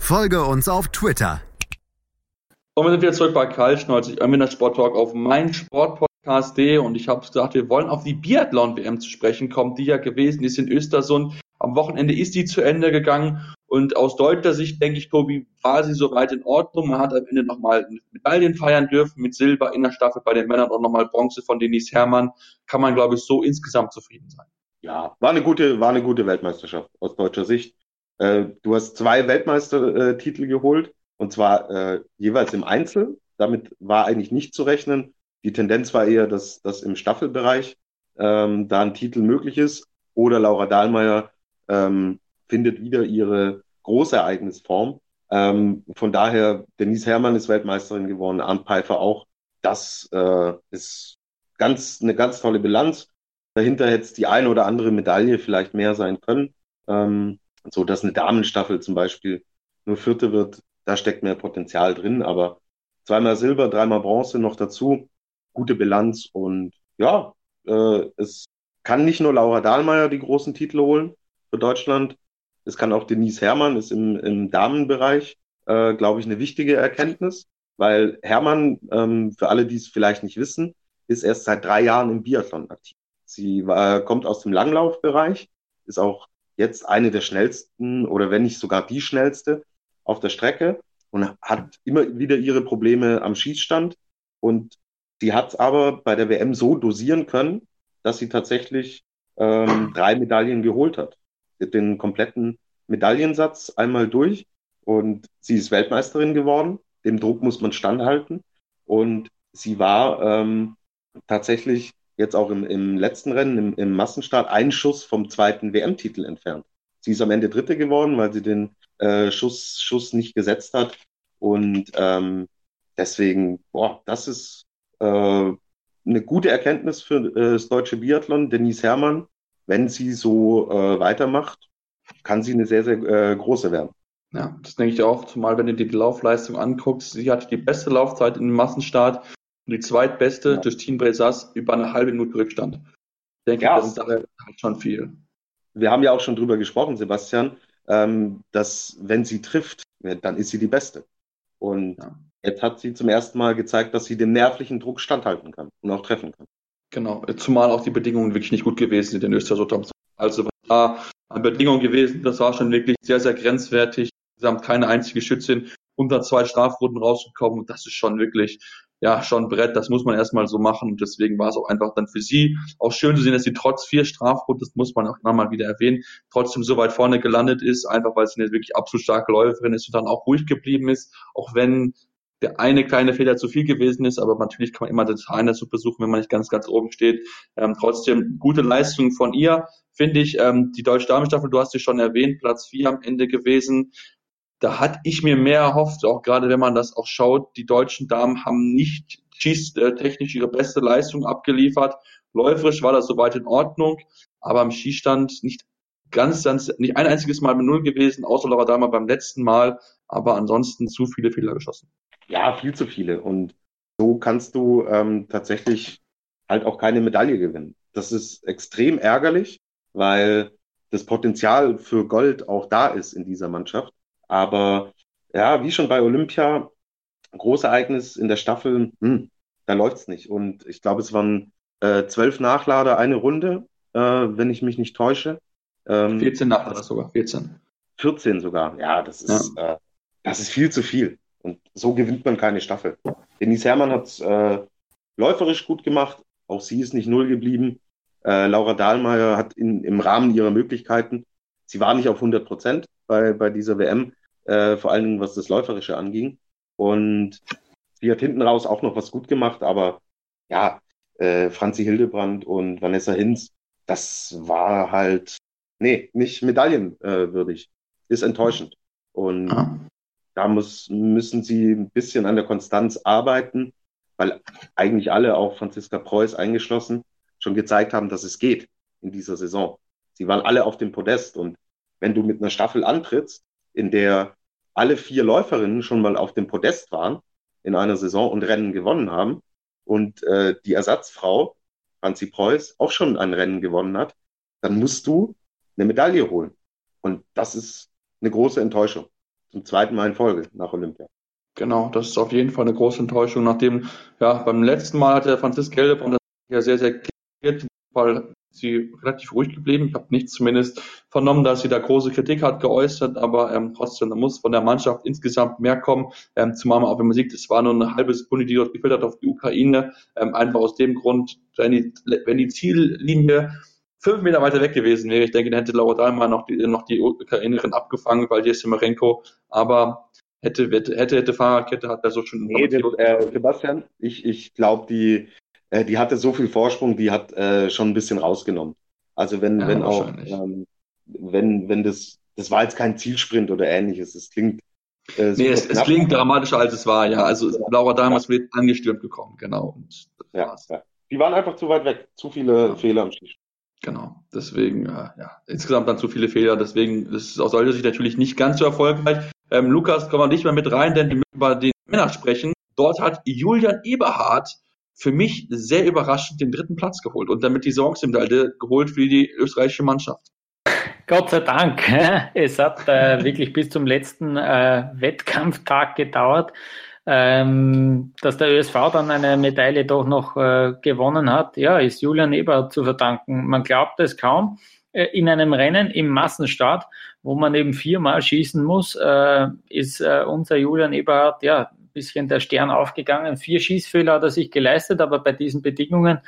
Folge uns auf Twitter. Und wir sind wieder zurück bei Karl ich der Sporttalk auf mein Sportpodcast.de und ich habe gesagt, wir wollen auf die Biathlon-WM zu sprechen kommen, die ja gewesen ist in Östersund. Am Wochenende ist die zu Ende gegangen und aus deutscher Sicht, denke ich, Tobi, war sie soweit in Ordnung. Man hat am Ende nochmal Medaillen feiern dürfen mit Silber in der Staffel bei den Männern und nochmal Bronze von Denise Herrmann. Kann man, glaube ich, so insgesamt zufrieden sein. Ja, war eine gute, war eine gute Weltmeisterschaft aus deutscher Sicht. Äh, du hast zwei Weltmeistertitel geholt und zwar äh, jeweils im Einzel. Damit war eigentlich nicht zu rechnen. Die Tendenz war eher, dass, dass im Staffelbereich ähm, da ein Titel möglich ist. Oder Laura Dahlmeier ähm, findet wieder ihre Großereignisform. Ähm, von daher, Denise Herrmann ist Weltmeisterin geworden, Arndt Pfeiffer auch. Das äh, ist ganz eine ganz tolle Bilanz. Dahinter hätte es die eine oder andere Medaille vielleicht mehr sein können. Ähm, so dass eine Damenstaffel zum Beispiel nur Vierte wird, da steckt mehr Potenzial drin. Aber zweimal Silber, dreimal Bronze noch dazu, gute Bilanz und ja, äh, es kann nicht nur Laura Dahlmeier die großen Titel holen für Deutschland, es kann auch Denise Herrmann, ist im, im Damenbereich, äh, glaube ich, eine wichtige Erkenntnis, weil Herrmann, ähm, für alle, die es vielleicht nicht wissen, ist erst seit drei Jahren im Biathlon aktiv. Sie war, kommt aus dem Langlaufbereich, ist auch jetzt eine der schnellsten oder wenn nicht sogar die schnellste auf der Strecke und hat immer wieder ihre Probleme am Schießstand. Und sie hat es aber bei der WM so dosieren können, dass sie tatsächlich ähm, drei Medaillen geholt hat den kompletten Medaillensatz einmal durch und sie ist Weltmeisterin geworden. Dem Druck muss man standhalten. Und sie war ähm, tatsächlich jetzt auch im, im letzten Rennen, im, im Massenstart, einen Schuss vom zweiten WM-Titel entfernt. Sie ist am Ende Dritte geworden, weil sie den äh, Schuss, Schuss nicht gesetzt hat. Und ähm, deswegen, boah, das ist eine gute Erkenntnis für äh, das deutsche Biathlon. Denise Herrmann wenn sie so äh, weitermacht, kann sie eine sehr, sehr äh, große werden. Ja, das denke ich auch, zumal wenn du dir die Laufleistung anguckst, sie hatte die beste Laufzeit im Massenstart und die zweitbeste ja. durch Team Brezas über eine halbe Minute Rückstand. Ich denke, ja, das ist halt schon viel. Wir haben ja auch schon drüber gesprochen, Sebastian, ähm, dass wenn sie trifft, dann ist sie die Beste. Und ja. Jetzt hat sie zum ersten Mal gezeigt, dass sie dem nervlichen Druck standhalten kann und auch treffen kann. Genau, zumal auch die Bedingungen wirklich nicht gut gewesen sind in Österreich. Also was da an Bedingungen gewesen, das war schon wirklich sehr, sehr grenzwertig. Haben keine einzige Schützin unter zwei Strafrunden rausgekommen und das ist schon wirklich ja, schon Brett, das muss man erstmal so machen und deswegen war es auch einfach dann für sie auch schön zu sehen, dass sie trotz vier Strafrunden, das muss man auch immer mal wieder erwähnen, trotzdem so weit vorne gelandet ist, einfach weil sie eine wirklich absolut starke Läuferin ist und dann auch ruhig geblieben ist, auch wenn der eine kleine Fehler zu viel gewesen ist, aber natürlich kann man immer das Haar in der Suppe suchen, wenn man nicht ganz, ganz oben steht. Ähm, trotzdem gute Leistung von ihr, finde ich. Ähm, die deutsche Damenstaffel, du hast sie schon erwähnt, Platz vier am Ende gewesen. Da hatte ich mir mehr erhofft, auch gerade wenn man das auch schaut. Die deutschen Damen haben nicht schießtechnisch ihre beste Leistung abgeliefert. Läuferisch war das soweit in Ordnung, aber am Schießstand nicht ganz, ganz, nicht ein einziges Mal mit Null gewesen, außer Laura Dahmer beim letzten Mal, aber ansonsten zu viele Fehler geschossen. Ja, viel zu viele. Und so kannst du ähm, tatsächlich halt auch keine Medaille gewinnen. Das ist extrem ärgerlich, weil das Potenzial für Gold auch da ist in dieser Mannschaft. Aber ja, wie schon bei Olympia, Großereignis in der Staffel, hm, da läuft's nicht. Und ich glaube, es waren äh, zwölf Nachlader, eine Runde, äh, wenn ich mich nicht täusche. Ähm, 14 Nachlader sogar, 14. 14 sogar, ja, das ist, ja. Äh, das ist viel zu viel. Und so gewinnt man keine Staffel. Denise Herrmann hat äh, läuferisch gut gemacht, auch sie ist nicht null geblieben. Äh, Laura Dahlmeier hat in, im Rahmen ihrer Möglichkeiten, sie war nicht auf 100 Prozent bei, bei dieser WM, äh, vor allen Dingen was das Läuferische anging. Und sie hat hinten raus auch noch was gut gemacht, aber ja, äh, Franzi Hildebrand und Vanessa Hinz, das war halt, nee, nicht medaillenwürdig. Ist enttäuschend. Und ah. Da muss, müssen sie ein bisschen an der Konstanz arbeiten, weil eigentlich alle, auch Franziska Preuß eingeschlossen, schon gezeigt haben, dass es geht in dieser Saison. Sie waren alle auf dem Podest und wenn du mit einer Staffel antrittst, in der alle vier Läuferinnen schon mal auf dem Podest waren in einer Saison und Rennen gewonnen haben und äh, die Ersatzfrau, Franzi Preuß, auch schon ein Rennen gewonnen hat, dann musst du eine Medaille holen. Und das ist eine große Enttäuschung. Zum zweiten Mal in Folge nach Olympia. Genau, das ist auf jeden Fall eine große Enttäuschung, nachdem, ja, beim letzten Mal hat der Franziska Hildebrand ja sehr, sehr weil sie relativ ruhig geblieben. Ich habe nicht zumindest vernommen, dass sie da große Kritik hat geäußert, aber ähm, trotzdem, da muss von der Mannschaft insgesamt mehr kommen, ähm, zumal man auch, wenn man sieht, es war nur eine halbe Sekunde, die dort gefällt hat auf die Ukraine, ähm, einfach aus dem Grund, wenn die, wenn die Ziellinie fünf Meter weiter weg gewesen wäre, ich denke, dann hätte Laura Dahlmann noch die, noch die Ukrainerin abgefangen, weil die ist Simarenko, aber hätte, hätte, hätte Fahrradkette hat er so schon. Nee, das, äh, Sebastian, ich, ich glaube, die, äh, die hatte so viel Vorsprung, die hat äh, schon ein bisschen rausgenommen. Also wenn, ja, wenn auch, ähm, wenn, wenn das, das war jetzt kein Zielsprint oder ähnliches, es klingt. Äh, nee, es, es, klingt dramatischer als es war, ja. Also ja. Laura ja. wird angestürmt gekommen, genau. Und ja, ja. Die waren einfach zu weit weg, zu viele. Fehler am Schlicht. Genau, deswegen, äh, ja, insgesamt dann zu viele Fehler, deswegen ist es aus solcher Sicht natürlich nicht ganz so erfolgreich. Ähm, Lukas, komm mal nicht mehr mit rein, denn wir müssen über den Männer sprechen. Dort hat Julian Eberhardt für mich sehr überraschend den dritten Platz geholt und damit die Saisonmedaille geholt für die österreichische Mannschaft. Gott sei Dank. Es hat äh, wirklich bis zum letzten äh, Wettkampftag gedauert, ähm, dass der ÖSV dann eine Medaille doch noch äh, gewonnen hat. Ja, ist Julian Eber zu verdanken. Man glaubt es kaum. Äh, in einem Rennen im Massenstart, wo man eben viermal schießen muss, äh, ist äh, unser Julian Eberhardt ja bisschen der Stern aufgegangen. Vier Schießfehler hat er sich geleistet, aber bei diesen Bedingungen,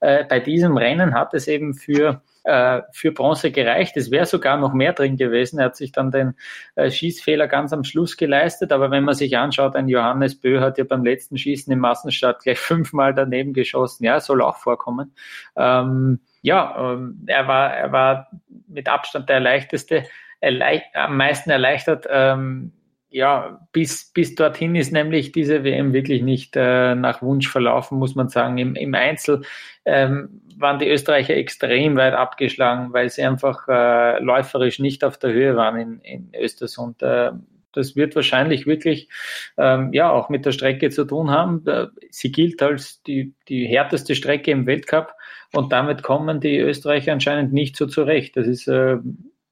äh, bei diesem Rennen hat es eben für äh, für Bronze gereicht. Es wäre sogar noch mehr drin gewesen. Er hat sich dann den äh, Schießfehler ganz am Schluss geleistet. Aber wenn man sich anschaut, ein Johannes Bö hat ja beim letzten Schießen im Massenstart gleich fünfmal daneben geschossen. Ja, soll auch vorkommen. Ähm, ja, ähm, er war, er war mit Abstand der leichteste, erleicht, am meisten erleichtert. Ähm, ja, bis, bis dorthin ist nämlich diese WM wirklich nicht äh, nach Wunsch verlaufen, muss man sagen. Im, im Einzel ähm, waren die Österreicher extrem weit abgeschlagen, weil sie einfach äh, läuferisch nicht auf der Höhe waren in, in Östersund. Äh, Das wird wahrscheinlich wirklich ähm, ja auch mit der Strecke zu tun haben. Sie gilt als die, die härteste Strecke im Weltcup und damit kommen die Österreicher anscheinend nicht so zurecht. Das ist äh,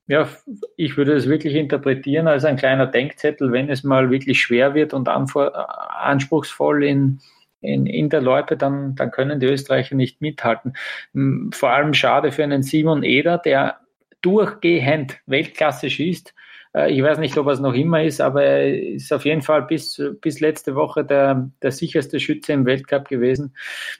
ja, ich würde es wirklich interpretieren als ein kleiner Denkzettel, wenn es mal wirklich schwer wird und anspruchsvoll in, in, in der Loipe, dann, dann können die Österreicher nicht mithalten. Vor allem schade für einen Simon Eder, der durchgehend Weltklasse schießt. Äh, ich weiß nicht, ob er es noch immer ist, aber er ist auf jeden Fall bis, bis letzte Woche der, der sicherste Schütze im Weltcup gewesen.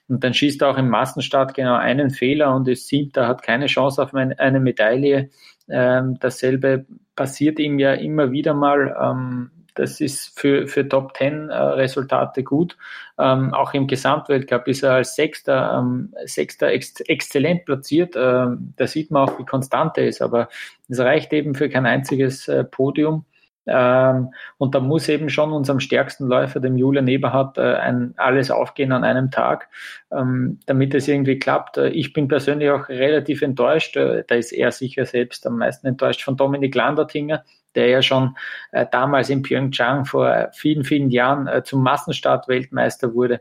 Und dann schießt er auch im Massenstart genau einen Fehler und ist siebter, hat keine Chance auf eine Medaille. Ähm, dasselbe passiert ihm ja immer wieder mal. Ähm, das ist für, für Top Ten äh, Resultate gut. Ähm, auch im Gesamtweltcup ist er als Sechster, ähm, Sechster ex exzellent platziert. Ähm, da sieht man auch, wie konstant er ist, aber es reicht eben für kein einziges äh, Podium. Ähm, und da muss eben schon unserem stärksten Läufer, dem Julian Eberhardt, äh, ein, alles aufgehen an einem Tag, ähm, damit es irgendwie klappt. Äh, ich bin persönlich auch relativ enttäuscht, äh, da ist er sicher selbst am meisten enttäuscht von Dominik Landertinger, der ja schon äh, damals in Pyeongchang vor vielen, vielen Jahren äh, zum Massenstart Weltmeister wurde.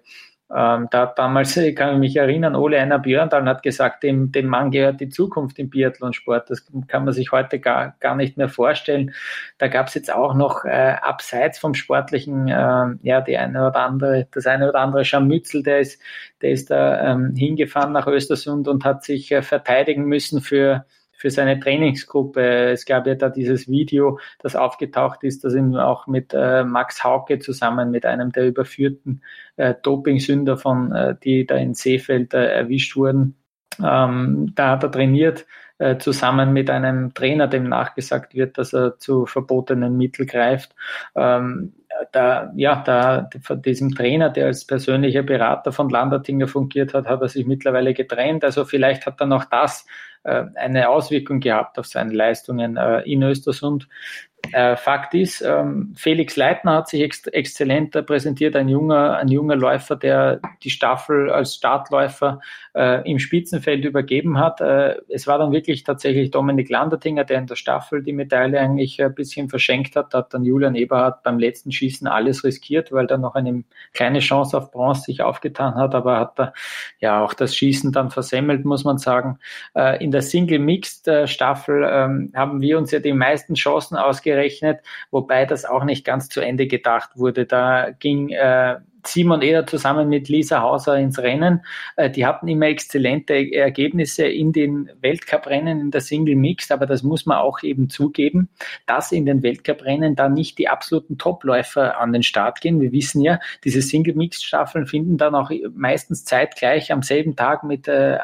Ähm, da damals, ich kann mich erinnern, Ole Einer Björndal hat gesagt, dem, dem Mann gehört die Zukunft im Biathlonsport. Das kann man sich heute gar, gar nicht mehr vorstellen. Da gab es jetzt auch noch äh, abseits vom Sportlichen, äh, ja, die eine oder andere, das eine oder andere Scharmützel, der ist, der ist da ähm, hingefahren nach Östersund und hat sich äh, verteidigen müssen für, für seine Trainingsgruppe. Es gab ja da dieses Video, das aufgetaucht ist, das ihm auch mit äh, Max Hauke zusammen mit einem der überführten äh, Dopingsünder von, äh, die da in Seefeld äh, erwischt wurden. Ähm, da hat er trainiert äh, zusammen mit einem Trainer, dem nachgesagt wird, dass er zu verbotenen Mitteln greift. Ähm, da, ja, da, von diesem Trainer, der als persönlicher Berater von Landertinger fungiert hat, hat er sich mittlerweile getrennt. Also vielleicht hat dann auch das eine Auswirkung gehabt auf seine Leistungen äh, in Östersund. Äh, Fakt ist, ähm, Felix Leitner hat sich ex exzellent präsentiert, ein junger, ein junger Läufer, der die Staffel als Startläufer äh, im Spitzenfeld übergeben hat. Äh, es war dann wirklich tatsächlich Dominik Landertinger, der in der Staffel die Medaille eigentlich ein bisschen verschenkt hat. Da hat dann Julian Eberhardt beim letzten Schießen alles riskiert, weil da noch eine kleine Chance auf Bronze sich aufgetan hat, aber hat da ja auch das Schießen dann versemmelt, muss man sagen. Äh, in der Single Mixed äh, Staffel ähm, haben wir uns ja die meisten Chancen ausgerechnet, wobei das auch nicht ganz zu Ende gedacht wurde. Da ging äh, Simon Eder zusammen mit Lisa Hauser ins Rennen. Äh, die hatten immer exzellente Ergebnisse in den Weltcuprennen in der Single Mixed, aber das muss man auch eben zugeben, dass in den Weltcuprennen da nicht die absoluten Topläufer an den Start gehen. Wir wissen ja, diese Single Mixed Staffeln finden dann auch meistens zeitgleich am selben Tag mit äh,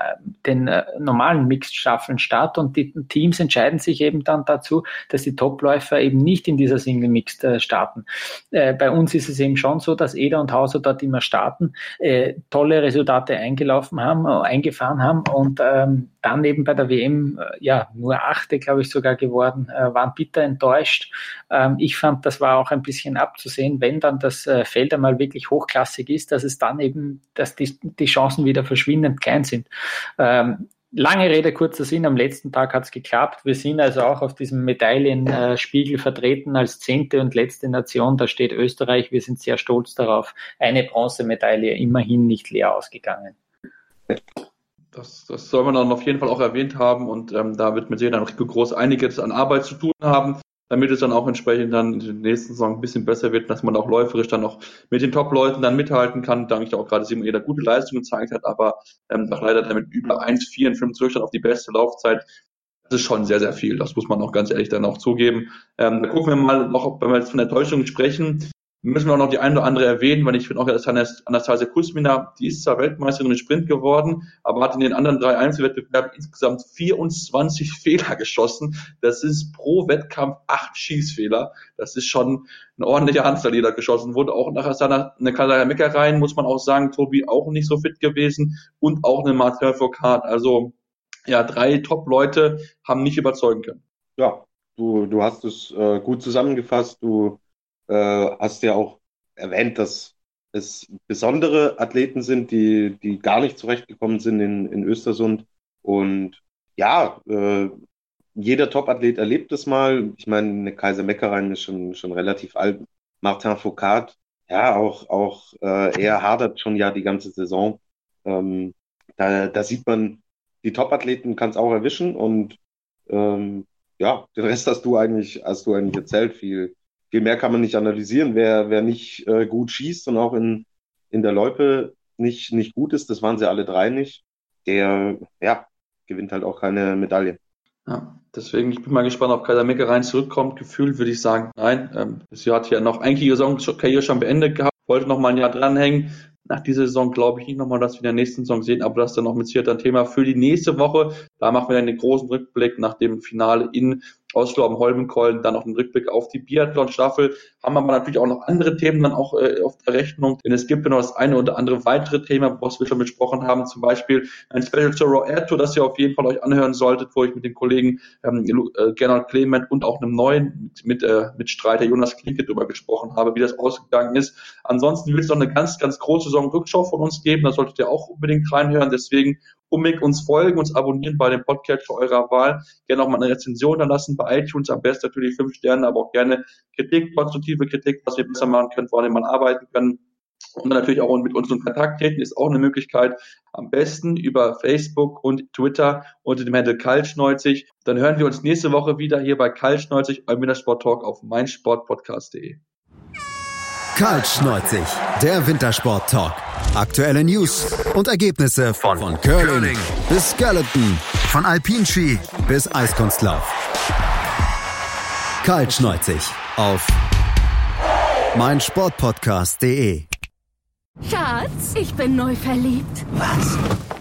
den äh, normalen Mixed Staffeln statt und die Teams entscheiden sich eben dann dazu, dass die Topläufer eben nicht in dieser Single Mixed äh, starten. Äh, bei uns ist es eben schon so, dass Eder und Hauser also dort immer starten, äh, tolle Resultate eingelaufen haben, äh, eingefahren haben und ähm, dann eben bei der WM äh, ja nur Achte, glaube ich, sogar geworden, äh, waren bitter enttäuscht. Ähm, ich fand, das war auch ein bisschen abzusehen, wenn dann das äh, Feld einmal wirklich hochklassig ist, dass es dann eben, dass die, die Chancen wieder verschwindend klein sind. Ähm, Lange Rede, kurzer Sinn, am letzten Tag hat es geklappt. Wir sind also auch auf diesem Medaillenspiegel vertreten als zehnte und letzte Nation. Da steht Österreich. Wir sind sehr stolz darauf. Eine Bronzemedaille immerhin nicht leer ausgegangen. Das, das soll man dann auf jeden Fall auch erwähnt haben und ähm, da wird mit Sicherheit noch groß einiges an Arbeit zu tun haben damit es dann auch entsprechend dann in den nächsten Saison ein bisschen besser wird, dass man auch läuferisch dann noch mit den Top-Leuten dann mithalten kann, da ich auch gerade Simon Eder gute Leistungen gezeigt hat, aber ähm, doch leider damit über 1,54 Rückstand auf die beste Laufzeit. Das ist schon sehr, sehr viel. Das muss man auch ganz ehrlich dann auch zugeben. Ähm, da gucken wir mal noch, wenn wir jetzt von Enttäuschung sprechen, müssen wir auch noch die eine oder andere erwähnen, weil ich finde auch, dass Anastasia Kusmina, die ist zwar Weltmeisterin im Sprint geworden, aber hat in den anderen drei Einzelwettbewerben insgesamt 24 Fehler geschossen. Das ist pro Wettkampf acht Schießfehler. Das ist schon eine ordentliche Anzahl, die da geschossen wurde. Auch nach seiner eine Kalaya Meckereien muss man auch sagen, Tobi auch nicht so fit gewesen und auch eine Martin Foucault. Also ja, drei Top-Leute haben nicht überzeugen können. Ja, du, du hast es äh, gut zusammengefasst. Du äh, hast ja auch erwähnt, dass es besondere Athleten sind, die, die gar nicht zurechtgekommen sind in, in Östersund. Und ja, äh, jeder Top-Athlet erlebt es mal. Ich meine, Kaiser Meckerein ist schon, schon relativ alt. Martin Foucault, ja, auch, auch äh, er hadert schon ja die ganze Saison. Ähm, da, da sieht man, die Top-Athleten kann es auch erwischen und ähm, ja, den Rest hast du eigentlich, hast du eigentlich erzählt. Viel, viel mehr kann man nicht analysieren. Wer, wer nicht äh, gut schießt und auch in, in der Loipe nicht, nicht gut ist, das waren sie alle drei nicht, der ja, gewinnt halt auch keine Medaille. Ja, deswegen, ich bin mal gespannt, ob Kaiser Mecke rein zurückkommt. Gefühlt würde ich sagen, nein. Ähm, sie hat ja noch eigentlich ihre Saison, Karriere schon beendet gehabt, wollte noch mal ein Jahr dranhängen. Nach dieser Saison glaube ich nicht nochmal, dass wir in der nächsten Saison sehen, aber das ist dann noch mit Sicherheit ein Thema für die nächste Woche. Da machen wir dann den großen Rückblick nach dem Finale in Am Holmenkollen, dann noch einen Rückblick auf die Biathlon-Staffel. Haben aber natürlich auch noch andere Themen dann auch äh, auf der Rechnung, denn es gibt ja noch das eine oder andere weitere Thema, was wir schon besprochen haben, zum Beispiel ein Special zur Raw Tour, das ihr auf jeden Fall euch anhören solltet, wo ich mit den Kollegen ähm, äh, Gernot Clement und auch einem neuen mit, äh, mit Streiter Jonas Klinke darüber gesprochen habe, wie das ausgegangen ist. Ansonsten wird es noch eine ganz, ganz große Saison-Rückschau von uns geben, da solltet ihr auch unbedingt reinhören, deswegen unbedingt uns folgen, uns abonnieren bei dem Podcast für eurer Wahl. Gerne auch mal eine Rezension da lassen bei iTunes. Am besten natürlich fünf Sterne, aber auch gerne Kritik, konstruktive Kritik, was wir besser machen können, woran wir mal arbeiten können. Und dann natürlich auch mit uns in Kontakt treten, ist auch eine Möglichkeit. Am besten über Facebook und Twitter unter dem Handel Kaltschneuzig. Dann hören wir uns nächste Woche wieder hier bei Kaltschneuzig beim Wintersport Talk auf meinsportpodcast.de. Kaltschneuzig, der Wintersport Talk. Aktuelle News und Ergebnisse von, von Curling, Curling bis Skeleton, von Alpinski bis Eiskunstlauf. Kaltschneuzig auf meinsportpodcast.de. Schatz, ich bin neu verliebt. Was?